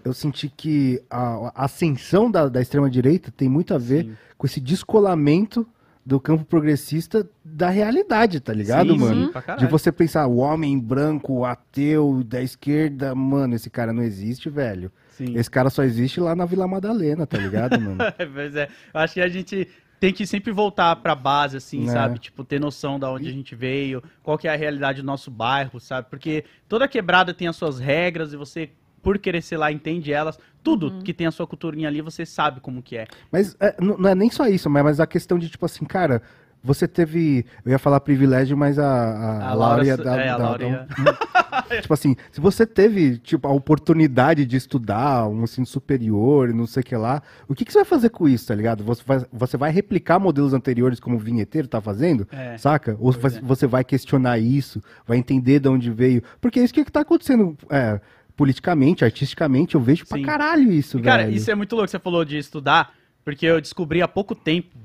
eu senti que a, a ascensão da, da extrema-direita tem muito a ver Sim. com esse descolamento do campo progressista da realidade, tá ligado, Sim, mano? sim, pra De você pensar, o homem branco, o ateu, da esquerda, mano, esse cara não existe, velho. Sim. Esse cara só existe lá na Vila Madalena, tá ligado, mano? pois é. Eu acho que a gente tem que sempre voltar pra base, assim, É. sabe? Tipo, ter noção da onde a gente veio, qual que é a realidade do nosso bairro, sabe? Porque toda quebrada tem as suas regras e você, por querer ser lá, entende elas. Tudo Uhum. que tem a sua culturinha ali, você sabe como que é. Mas é, não é nem só isso, mas, mas a questão de, tipo assim, cara, você teve. Eu ia falar privilégio, mas a, a, A Laura ia dar. é, a Laura ia- um- tipo assim, se você teve, tipo, a oportunidade de estudar um ensino superior e não sei o que lá, o que, que você vai fazer com isso, tá ligado? Você vai, você vai replicar modelos anteriores como o vinheteiro tá fazendo? É. Saca? Ou vai- é. você vai questionar isso, vai entender de onde veio. Porque é isso que tá acontecendo. é, politicamente, artisticamente, eu vejo pra Sim. caralho isso, E, cara, velho. isso é muito louco, você falou de estudar, porque eu descobri há pouco tempo.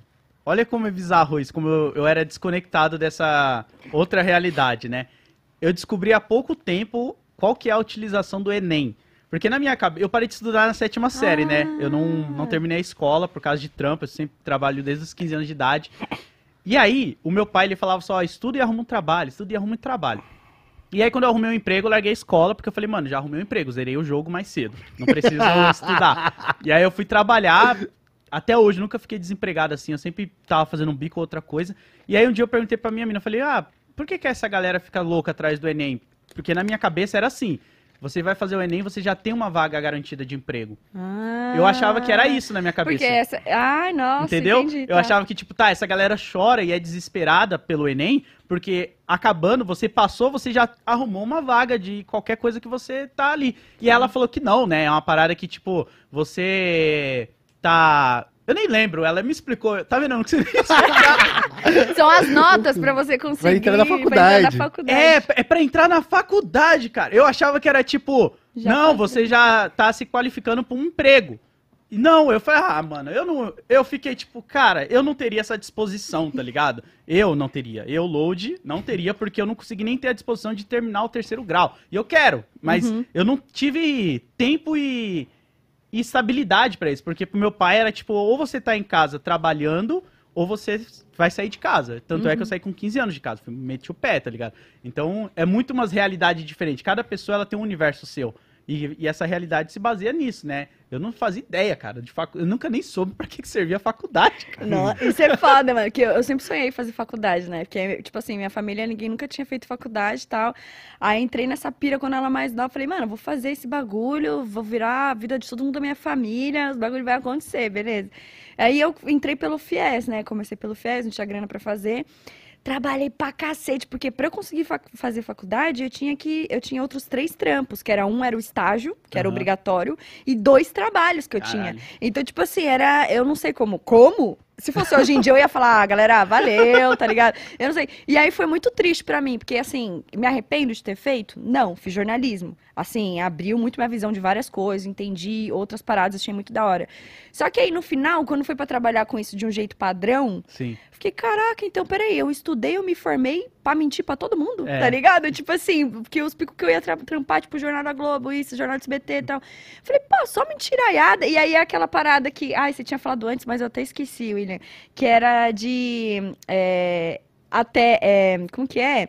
Olha como é bizarro isso, como eu, eu era desconectado dessa outra realidade, né? Eu descobri há pouco tempo qual que é a utilização do Enem. Porque na minha cabeça, eu parei de estudar na sétima série, né? Eu não, não terminei a escola por causa de trampo, eu sempre trabalho desde os 15 anos de idade. E aí, o meu pai, ele falava só, estuda e arruma um trabalho, estuda e arruma um trabalho. E aí, quando eu arrumei um emprego, eu larguei a escola, porque eu falei, mano, já arrumei um emprego, zerei o jogo mais cedo. Não preciso estudar. E aí eu fui trabalhar. Até hoje, nunca fiquei desempregado assim. Eu sempre tava fazendo um bico ou outra coisa. E aí um dia eu perguntei pra minha mina, eu falei, ah, por que, que essa galera fica louca atrás do Enem? Porque na minha cabeça era assim. Você vai fazer o Enem, você já tem uma vaga garantida de emprego. Eu achava que era isso na minha cabeça. Porque essa. Ai, nossa, Entendeu? entendi, Eu tá. achava que, tipo, tá, essa galera chora e é desesperada pelo Enem, porque acabando, você passou, você já arrumou uma vaga de qualquer coisa que você tá ali. E ela falou que não, né? É uma parada que, tipo, você tá. Eu nem lembro, ela me explicou. Tá vendo? Não. São as notas pra você conseguir. Vai entrar na faculdade. entrar na faculdade. É, é pra entrar na faculdade, cara. Eu achava que era tipo, Já não, você já tá se qualificando pra um emprego. Não, eu falei, ah, mano, eu não. Eu fiquei tipo, cara, eu não teria essa disposição, tá ligado? Eu não teria. Eu, load, não teria, porque eu não consegui nem ter a disposição de terminar o terceiro grau. E eu quero, mas Uhum. eu não tive tempo e, e estabilidade pra isso. Porque pro meu pai era tipo, ou você tá em casa trabalhando, ou você vai sair de casa. Tanto é que eu saí com 15 anos de casa, fui, meti o pé, tá ligado? Então é muito umas realidades diferentes. Cada pessoa ela tem um universo seu. E, e essa realidade se baseia nisso, né? Eu não fazia ideia, cara, de facu... Eu nunca nem soube pra que, que servia a faculdade, cara. Não, isso é foda, mano. Que eu, eu sempre sonhei em fazer faculdade, né? Porque, tipo assim, minha família, ninguém nunca tinha feito faculdade e tal. Aí entrei nessa pira quando ela mais nova. Falei, mano, vou fazer esse bagulho, vou virar a vida de todo mundo da minha família, os bagulho vai acontecer, beleza. Aí eu entrei pelo FIES, né? Comecei pelo FIES, não tinha grana pra fazer. Trabalhei pra cacete, porque pra eu conseguir fa- fazer faculdade, eu tinha que. Eu tinha outros três trampos, que era um era o estágio, que era Aham. obrigatório, e dois trabalhos que eu tinha. Caralho. Então, tipo assim, era. Eu não sei como. Como? Se fosse hoje em dia, eu ia falar, ah, galera, valeu, tá ligado? Eu não sei. E aí foi muito triste pra mim, porque assim, me arrependo de ter feito? Não, fiz jornalismo. Assim, abriu muito minha visão de várias coisas, entendi outras paradas, achei muito da hora. Só que aí no final, quando foi pra trabalhar com isso de um jeito padrão, Sim. Fiquei, caraca, então peraí, eu estudei, eu me formei pra mentir pra todo mundo, É. tá ligado? Tipo assim, porque os picos que eu ia tra- trampar, tipo, Jornal da Globo, isso, Jornal do SBT e tal. Falei, pô, só mentiraiada. E aí aquela parada que, ai, você tinha falado antes, mas eu até esqueci, William, que era de é, até, é, como que é?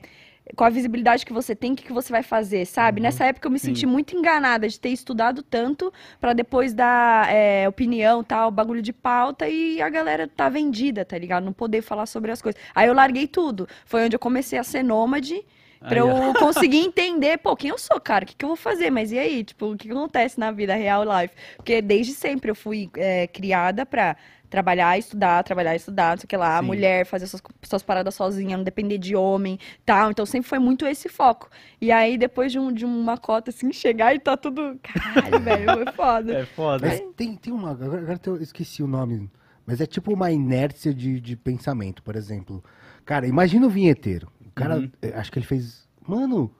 Com a visibilidade que você tem, o que, que você vai fazer, sabe? Nessa época eu me Sim. senti muito enganada de ter estudado tanto pra depois dar é, opinião, tal, bagulho de pauta e a galera tá vendida, tá ligado? Não poder falar sobre as coisas. Aí eu larguei tudo. Foi onde eu comecei a ser nômade. Pra eu conseguir entender, pô, quem eu sou, cara? O que, que eu vou fazer? Mas e aí? Tipo, o que, que acontece na vida real life? Porque desde sempre eu fui é, criada pra trabalhar, estudar, trabalhar, estudar, não sei o que lá, Sim. mulher, fazer suas, suas paradas sozinha, não depender de homem, tal. Então sempre foi muito esse foco. E aí, depois de, um, de uma cota, assim, chegar e tá tudo. Caralho, velho, foi foda. É foda. Mas tem, tem uma. Agora, eu esqueci o nome. Mas é tipo uma inércia de, de pensamento, por exemplo. Cara, imagina o vinheteiro. O cara, Uhum. eh, acho que ele fez. Mano,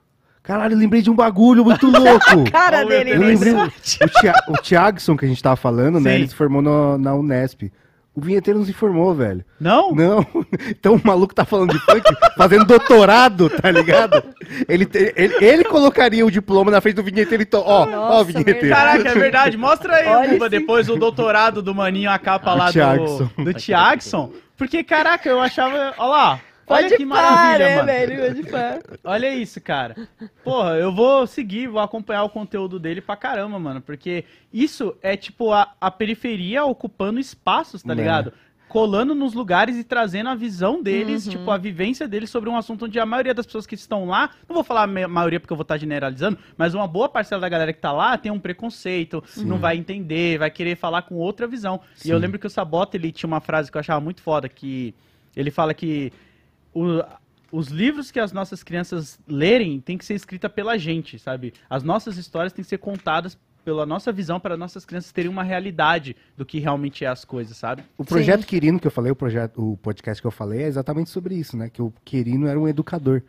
caralho, eu lembrei de um bagulho muito louco. Cara Olha o dele, eu lembrei. O, Tia, o Thiagson, que a gente tava falando, né? Sim. Ele se formou no- na Unesp. O vinheteiro não se formou, velho. Não? Não. Então o maluco tá falando de funk, fazendo doutorado, tá ligado? Ele, te- ele, ele colocaria o diploma na frente do vinheteiro e to... ó, ó, Nossa, vinheteiro. Caraca, é verdade. Mostra aí, Olha Buba, depois o doutorado do Maninho, a capa Do lá Thiagson. do, do Thiagson. Porque, caraca, eu achava. Olha lá. Olha Pode que pá, maravilha, né, mano. velho? Pode. Olha isso, cara. Porra, eu vou seguir, vou acompanhar o conteúdo dele pra caramba, mano. Porque isso é tipo a, a periferia ocupando espaços, tá É. ligado? Colando nos lugares e trazendo a visão deles, Uhum. tipo, a vivência deles sobre um assunto onde a maioria das pessoas que estão lá, não vou falar a maioria porque eu vou estar generalizando, mas uma boa parcela da galera que tá lá tem um preconceito, não vai entender, vai querer falar com outra visão. E eu Sim. lembro que o Sabota, ele tinha uma frase que eu achava muito foda, que ele fala que o- os livros que as nossas crianças lerem tem que ser escrita pela gente, sabe? As nossas histórias têm que ser contadas pela nossa visão para nossas crianças terem uma realidade do que realmente é as coisas, sabe? O projeto Quirino que eu falei, o, projeto, o podcast que eu falei é exatamente sobre isso, né? Que o Quirino era um educador.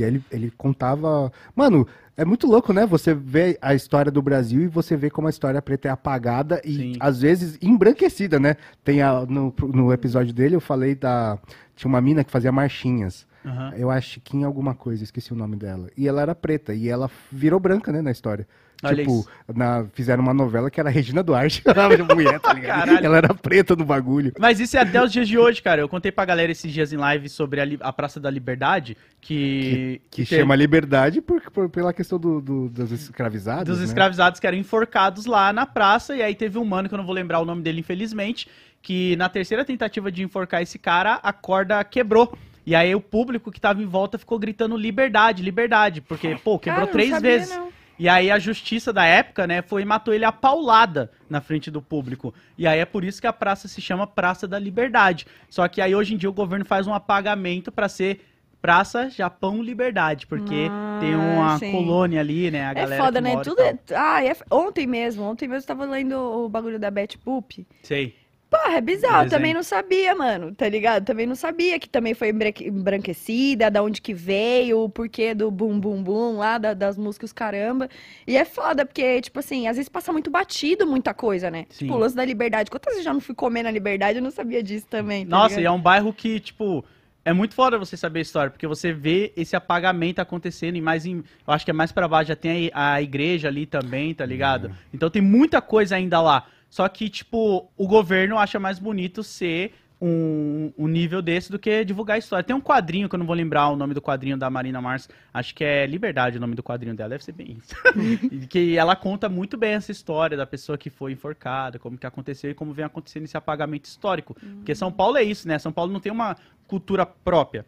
E aí ele, ele contava. Mano, é muito louco, né? Você vê a história do Brasil e você vê como a história preta é apagada e Sim. às vezes embranquecida, né? Tem a- no, no episódio dele eu falei da. Tinha uma mina que fazia marchinhas. Aham. Eu acho que em alguma coisa, esqueci o nome dela. E ela era preta, e ela virou branca, né, na história. Olha tipo, isso. na- fizeram uma novela que era a Regina Duarte, ela era mulher, tá ligado? Caralho. Ela era preta no bagulho. Mas isso é até os dias de hoje, cara. Eu contei pra galera esses dias em live sobre a, a Praça da Liberdade, que... Que teve- chama liberdade por, por- pela questão do, do- dos escravizados. dos né? escravizados que eram enforcados lá na praça. E aí teve um mano, que eu não vou lembrar o nome dele, infelizmente, que na terceira tentativa de enforcar esse cara, a corda quebrou. E aí o público que tava em volta ficou gritando liberdade, liberdade. Porque, pô, quebrou Cara, três sabia, vezes. não. E aí a justiça da época, né, foi e matou ele a paulada na frente do público. E aí é por isso que a praça se chama Praça da Liberdade. Só que aí hoje em dia o governo faz um apagamento pra ser Praça Japão Liberdade, porque Ah, tem uma sim. colônia ali, né, a É galera foda, que né? Tudo é... Ah, é... Ontem mesmo, ontem mesmo eu tava lendo o bagulho da Betty Boop. Sei. Porra, é bizarro, Desenho. também não sabia, mano, tá ligado? Também não sabia que também foi embra- embranquecida, da onde que veio, o porquê do bum bum bum lá, da- das músicas caramba. E é foda, porque, tipo assim, às vezes passa muito batido muita coisa, né? Sim. Tipo, o lance da liberdade. Quantas vezes eu já não fui comer na liberdade, eu não sabia disso também, tá Nossa, e ligado? é um bairro que, tipo, é muito foda você saber a história, porque você vê esse apagamento acontecendo e mais em, eu acho que é mais pra baixo, já tem a, a igreja ali também, tá ligado? Então tem muita coisa ainda lá. Só que, tipo, o governo acha mais bonito ser um, um nível desse do que divulgar a história. Tem um quadrinho, que eu não vou lembrar o nome do quadrinho da Marina Mars, acho que é Liberdade o nome do quadrinho dela, deve ser bem isso. E que ela conta muito bem essa história da pessoa que foi enforcada, como que aconteceu e como vem acontecendo esse apagamento histórico. Porque São Paulo é isso, né? São Paulo não tem uma cultura própria.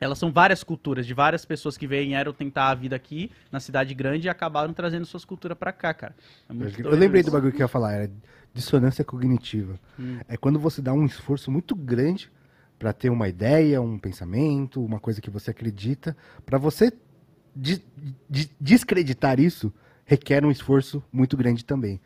Elas são várias culturas, de várias pessoas que vieram tentar a vida aqui, na cidade grande, e acabaram trazendo suas culturas pra cá, cara. É muito Eu lembrei isso. do bagulho que eu ia falar, era dissonância cognitiva. Hum. É quando você dá um esforço muito grande pra ter uma ideia, um pensamento, uma coisa que você acredita, Pra você de- de- descreditar isso requer um esforço muito grande também.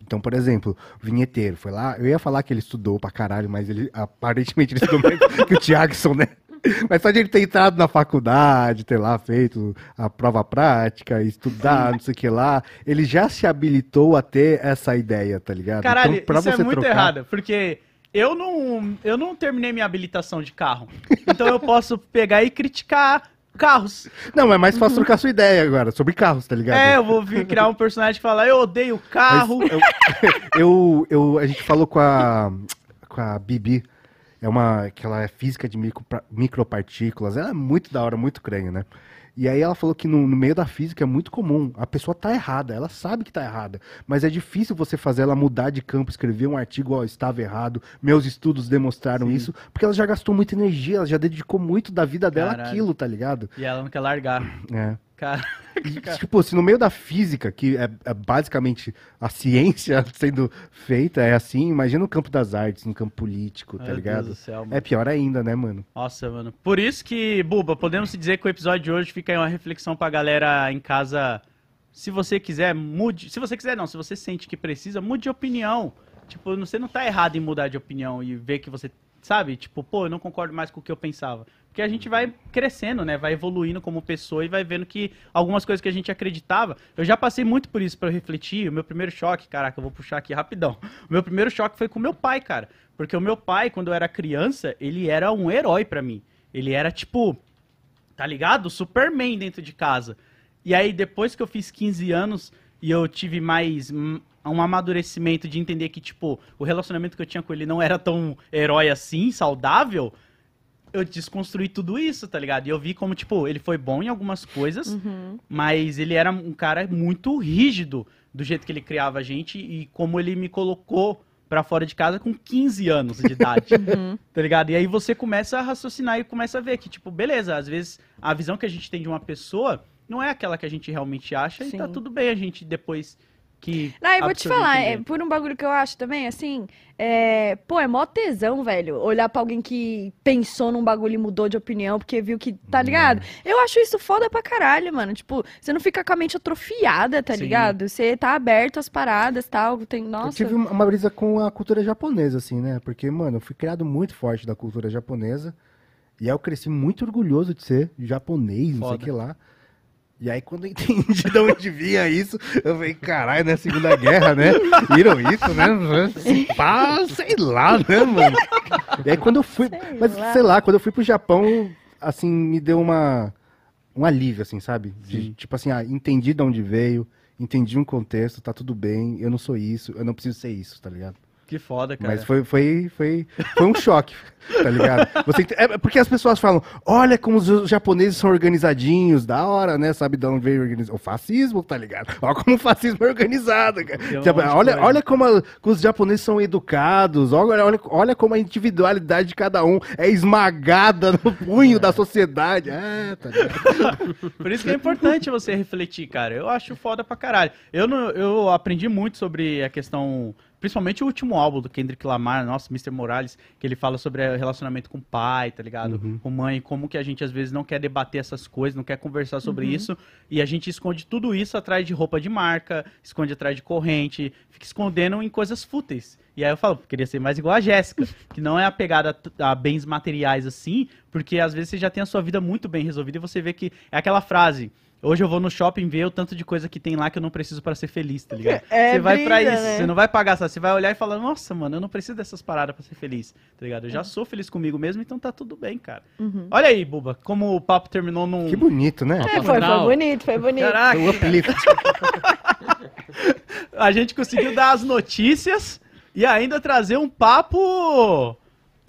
Então, por exemplo, o vinheteiro foi lá, eu ia falar que ele estudou pra caralho, mas ele aparentemente ele estudou mais que o Thiagson, né? Mas só de ele ter entrado na faculdade, ter lá feito a prova prática, estudar, não sei o que lá, ele já se habilitou a ter essa ideia, tá ligado? Caralho, então, pra isso é você muito trocar- errado, porque eu não, eu não terminei minha habilitação de carro. Então eu posso pegar e criticar carros. Não, é mais fácil trocar sua ideia agora, sobre carros, tá ligado? É, eu vou vir criar um personagem que fala, eu odeio carro. Mas eu, eu, eu- a gente falou com a, com a Bibi, é uma, que ela é física de micro, micropartículas, ela é muito da hora, muito crânio, né? E aí ela falou que no, no meio da física é muito comum, a pessoa tá errada, ela sabe que tá errada, mas é difícil você fazer ela mudar de campo, escrever um artigo, ó, estava errado, meus estudos demostraram Sim. isso, porque ela já gastou muita energia, ela já dedicou muito da vida dela Caralho. àquilo, tá ligado? E ela não quer largar. É. Cara, tipo, se no meio da física, que é, é basicamente a ciência sendo feita, é assim, imagina no campo das artes, no campo político, tá meu ligado? Céu. É pior ainda, né, mano? Nossa, mano. Por isso que, Buba, podemos dizer que o episódio de hoje fica aí uma reflexão pra galera em casa. Se você quiser, mude. Se você quiser, não. Se você sente que precisa, mude de opinião. Tipo, você não tá errado em mudar de opinião e ver que você. Sabe? Tipo, pô, eu não concordo mais com o que eu pensava. Porque a gente vai crescendo, né? Vai evoluindo como pessoa e vai vendo que algumas coisas que a gente acreditava. Eu já passei muito por isso eu refletir. O meu primeiro choque, caraca, eu vou puxar aqui rapidão. O meu primeiro choque foi com meu pai, cara. Porque o meu pai, quando eu era criança, ele era um herói pra mim. Ele era tipo, tá ligado? Superman dentro de casa. E aí, depois que eu fiz 15 anos e eu tive mais um amadurecimento de entender que, tipo, o relacionamento que eu tinha com ele não era tão herói assim, saudável, eu desconstruí tudo isso, tá ligado? E eu vi como, tipo, ele foi bom em algumas coisas, Uhum. mas ele era um cara muito rígido do jeito que ele criava a gente e como ele me colocou pra fora de casa com 15 anos de idade. Uhum. Tá ligado? E aí você começa a raciocinar e começa a ver que, tipo, beleza, às vezes a visão que a gente tem de uma pessoa não é aquela que a gente realmente acha e tá Sim. tudo bem a gente depois que. Não, eu vou te falar, é, por um bagulho que eu acho também, assim, é, pô, é mó tesão, velho, olhar pra alguém que pensou num bagulho e mudou de opinião porque viu que, tá ligado? Eu acho isso foda pra caralho, mano, tipo, você não fica com a mente atrofiada, tá Sim. ligado? Você tá aberto às paradas, tal, tem, Eu nossa... tive uma brisa com a cultura japonesa, assim, né? Porque, mano, eu fui criado muito forte da cultura japonesa. E aí eu cresci muito orgulhoso de ser japonês, não sei o Foda. que lá. E aí, quando eu entendi de onde vinha isso, eu falei, caralho, né? Segunda Guerra, né? Viram isso, né? Se Pá, sei lá, né, mano? E aí, quando eu fui. Sei mas, lá. sei lá, quando eu fui pro Japão, assim, me deu uma. Um alívio, assim, sabe? De, tipo assim, ah, entendi de onde veio, entendi um contexto, tá tudo bem, eu não sou isso, eu não preciso ser isso, tá ligado? Que foda, cara. Mas foi, foi, foi, foi um choque, tá ligado? Você, ent- é porque as pessoas falam, olha como os japoneses são organizadinhos, da hora, né? Sabe de onde veio? O fascismo, tá ligado? Olha como o fascismo é organizado, cara. Tipo, olha, olha como, a- como os japoneses são educados, olha, olha, olha como a individualidade de cada um é esmagada no punho da sociedade. É, tá ligado? Por isso que é importante você refletir, cara. Eu acho foda pra caralho. Eu, não, eu aprendi muito sobre a questão, principalmente o último álbum do Kendrick Lamar, nossa, Mr. Morales, que ele fala sobre o relacionamento com o pai, tá ligado? Com mãe, como que a gente às vezes não quer debater essas coisas, não quer conversar sobre isso, e a gente esconde tudo isso atrás de roupa de marca, esconde atrás de corrente, fica escondendo em coisas fúteis. E aí eu falo, queria ser mais igual a Jéssica, que não é apegada a, a bens materiais assim, porque às vezes você já tem a sua vida muito bem resolvida e você vê que é aquela frase. Hoje eu vou no shopping ver o tanto de coisa que tem lá que eu não preciso pra ser feliz, tá ligado? É você vai pra brisa, isso, né? você não vai pagar, sabe? Você vai olhar e falar, nossa, mano, eu não preciso dessas paradas pra ser feliz, tá ligado? Eu já sou feliz comigo mesmo, então tá tudo bem, cara. Olha aí, Buba, como o papo terminou num... Que bonito, né? É, foi, foi bonito, foi bonito. Caraca, O uplift. a gente conseguiu dar as notícias e ainda trazer um papo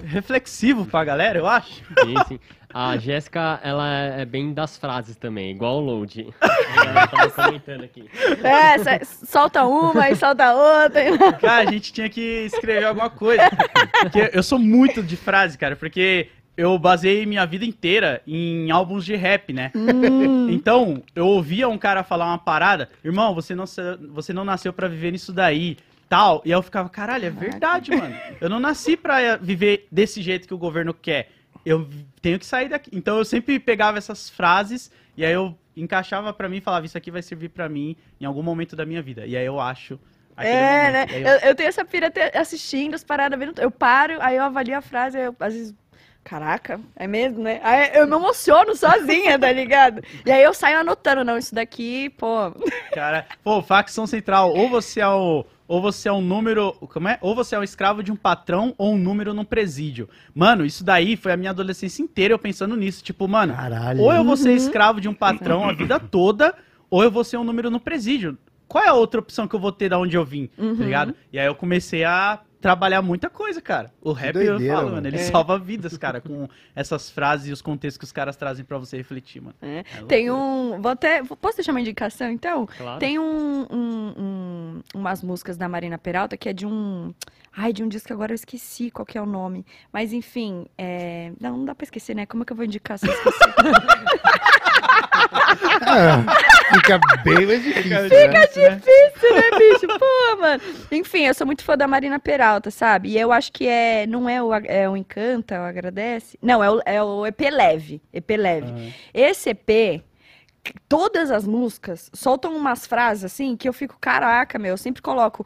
reflexivo pra galera, eu acho. Sim, sim. A Jéssica, ela é bem das frases também, igual o Load. Ela tava comentando aqui. É, solta uma e solta outra. Cara, a gente tinha que escrever alguma coisa. Porque eu sou muito de frase, cara, porque eu baseei minha vida inteira em álbuns de rap, né? Então, eu ouvia um cara falar uma parada, irmão, você não, você não nasceu pra viver nisso daí, tal. E aí eu ficava, caralho, é verdade, mano. Eu não nasci pra eh, viver desse jeito que o governo quer. Eu tenho que sair daqui. Então eu sempre pegava essas frases e aí eu encaixava pra mim e falava, isso aqui vai servir pra mim em algum momento da minha vida. E aí eu acho. É, momento. né? E aí Eu, eu tenho essa pira até assistindo as paradas, vendo. Eu paro, aí eu avalio a frase, aí eu, às vezes. Caraca, é mesmo, né? Aí eu me emociono sozinha, tá ligado? E aí eu saio anotando, não, isso daqui, pô. Cara, pô, facção central, ou você é o. Ou você é um número. Como é? Ou você é um escravo de um patrão ou um número num presídio. Mano, isso daí foi a minha adolescência inteira eu pensando nisso. Tipo, mano, Caralho. ou eu vou ser escravo de um patrão a vida toda, ou eu vou ser um número no presídio. Qual é a outra opção que eu vou ter da onde eu vim? Tá ligado? E aí eu comecei a trabalhar muita coisa, cara. O rap, eu doideira, falo, mano. mano, ele É. salva vidas, cara, com essas frases e os contextos que os caras trazem pra você refletir, mano. É. É Tem um. Vou até. Posso deixar uma indicação, então? Claro. Tem um, um- um- umas músicas da Marina Peralta que é de um. Ai, de um disco que agora eu esqueci qual que é o nome. Mas enfim, é... não, não dá pra esquecer, né? Como é que eu vou indicar se eu esquecer? Ah, fica bem mais difícil. né? difícil, né, bicho? Pô, mano. Enfim, eu sou muito fã da Marina Peralta, sabe? E eu acho que é. Não é o, é o Encanta, o Agradece? Não, é o, é o EP Leve. EP Leve. Aham. Esse EP, todas as músicas soltam umas frases assim que eu fico, caraca, meu, eu sempre coloco.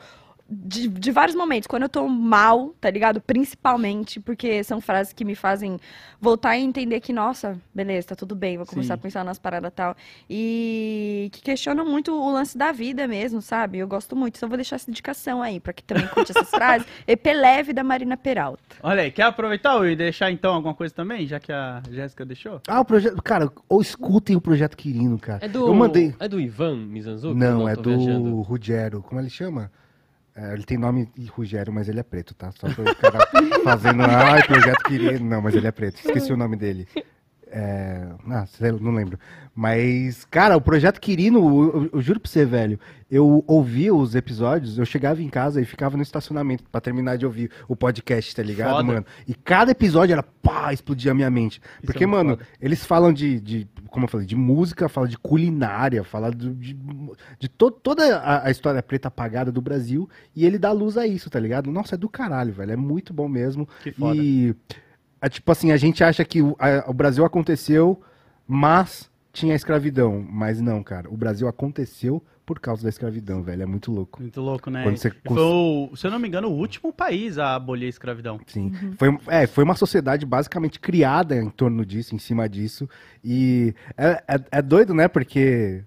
De, de vários momentos, quando eu tô mal, tá ligado? Principalmente, porque são frases que me fazem voltar e entender que, nossa, beleza, tá tudo bem, vou começar Sim. a pensar nas paradas e tal. E que questionam muito o lance da vida mesmo, sabe? Eu gosto muito. Então vou deixar essa indicação aí, pra que também curte essas frases. EP Leve da Marina Peralta. Olha aí, quer aproveitar Will, e deixar então alguma coisa também, já que a Jéssica deixou? Ah, o projeto. Cara, ou escutem o projeto Quirino, cara. É do, Eu mandei. é do Ivan Mizanzuki? Não, Eu é do viajando. Ruggiero. Como ele chama? É, ele tem nome de Ruggiero, mas ele é preto, tá? Só para o cara fazendo. Ai, projeto Quirino. Não, mas ele é preto. Esqueci o nome dele. É... Ah, não lembro. Mas, cara, o projeto Quirino, eu, eu- eu juro pra você, velho, eu ouvia os episódios, eu chegava em casa e ficava no estacionamento pra terminar de ouvir o podcast, tá ligado, Foda. mano? E cada episódio era pá, explodia a minha mente. Porque, é mano, foda. eles falam de, de, como eu falei, de música, falam de culinária, falam do- de, de to- toda a, a história preta apagada do Brasil e ele dá luz a isso, tá ligado? Nossa, é do caralho, velho. É muito bom mesmo. Que foda. E, é, tipo assim, a gente acha que o, a- o Brasil aconteceu, mas tinha escravidão. Mas não, cara. O Brasil aconteceu por causa da escravidão, velho. É muito louco. Muito louco, né? Quando você foi, o, se eu não me engano, o último país a abolir a escravidão. Sim. Foi, é, foi uma sociedade basicamente criada em torno disso, em cima disso. E é, é, é doido, né? Porque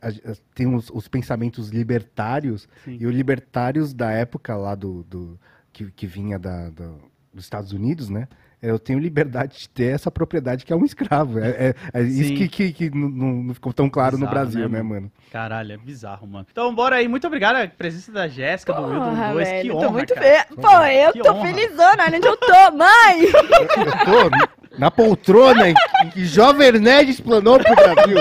a- a- tem os, os pensamentos libertários Sim. e os libertários da época lá do, do que, que vinha da, da- dos Estados Unidos, né? Eu tenho liberdade de ter essa propriedade que é um escravo. É, é- é isso que, que, que não, não- ficou tão claro no Bizarro, Brasil, né, né, mano? Caralho, é bizarro, mano. Então, bora aí. Muito obrigado a presença da Jéssica, do Will, do Porra, dois. velho, Que tô honra, muito cara. Pô, eu Que tô honra. felizona, olha onde eu tô, mãe! Eu tô na poltrona em que Jovem Nerd explanou pro Brasil.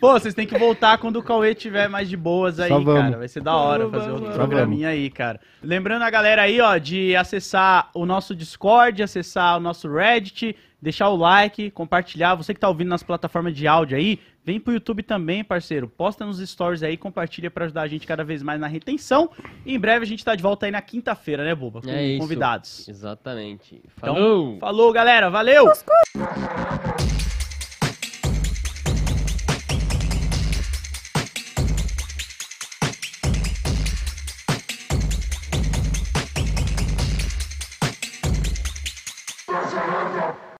Pô, vocês têm que voltar quando o Cauê tiver mais de boas aí, Só vamos. cara. Vai ser da hora Vamos, fazer outro vamos, programinha aí, cara. Lembrando a galera aí, ó, de acessar o nosso Discord, acessar o nosso Reddit, deixar o like, compartilhar. Você que tá ouvindo nas plataformas de áudio aí, vem pro YouTube também, parceiro. Posta nos stories aí, compartilha pra ajudar a gente cada vez mais na retenção. E em breve a gente tá de volta aí na quinta-feira, né, Boba? Com É isso. convidados. Exatamente. Então, Falou! falou, galera. Valeu!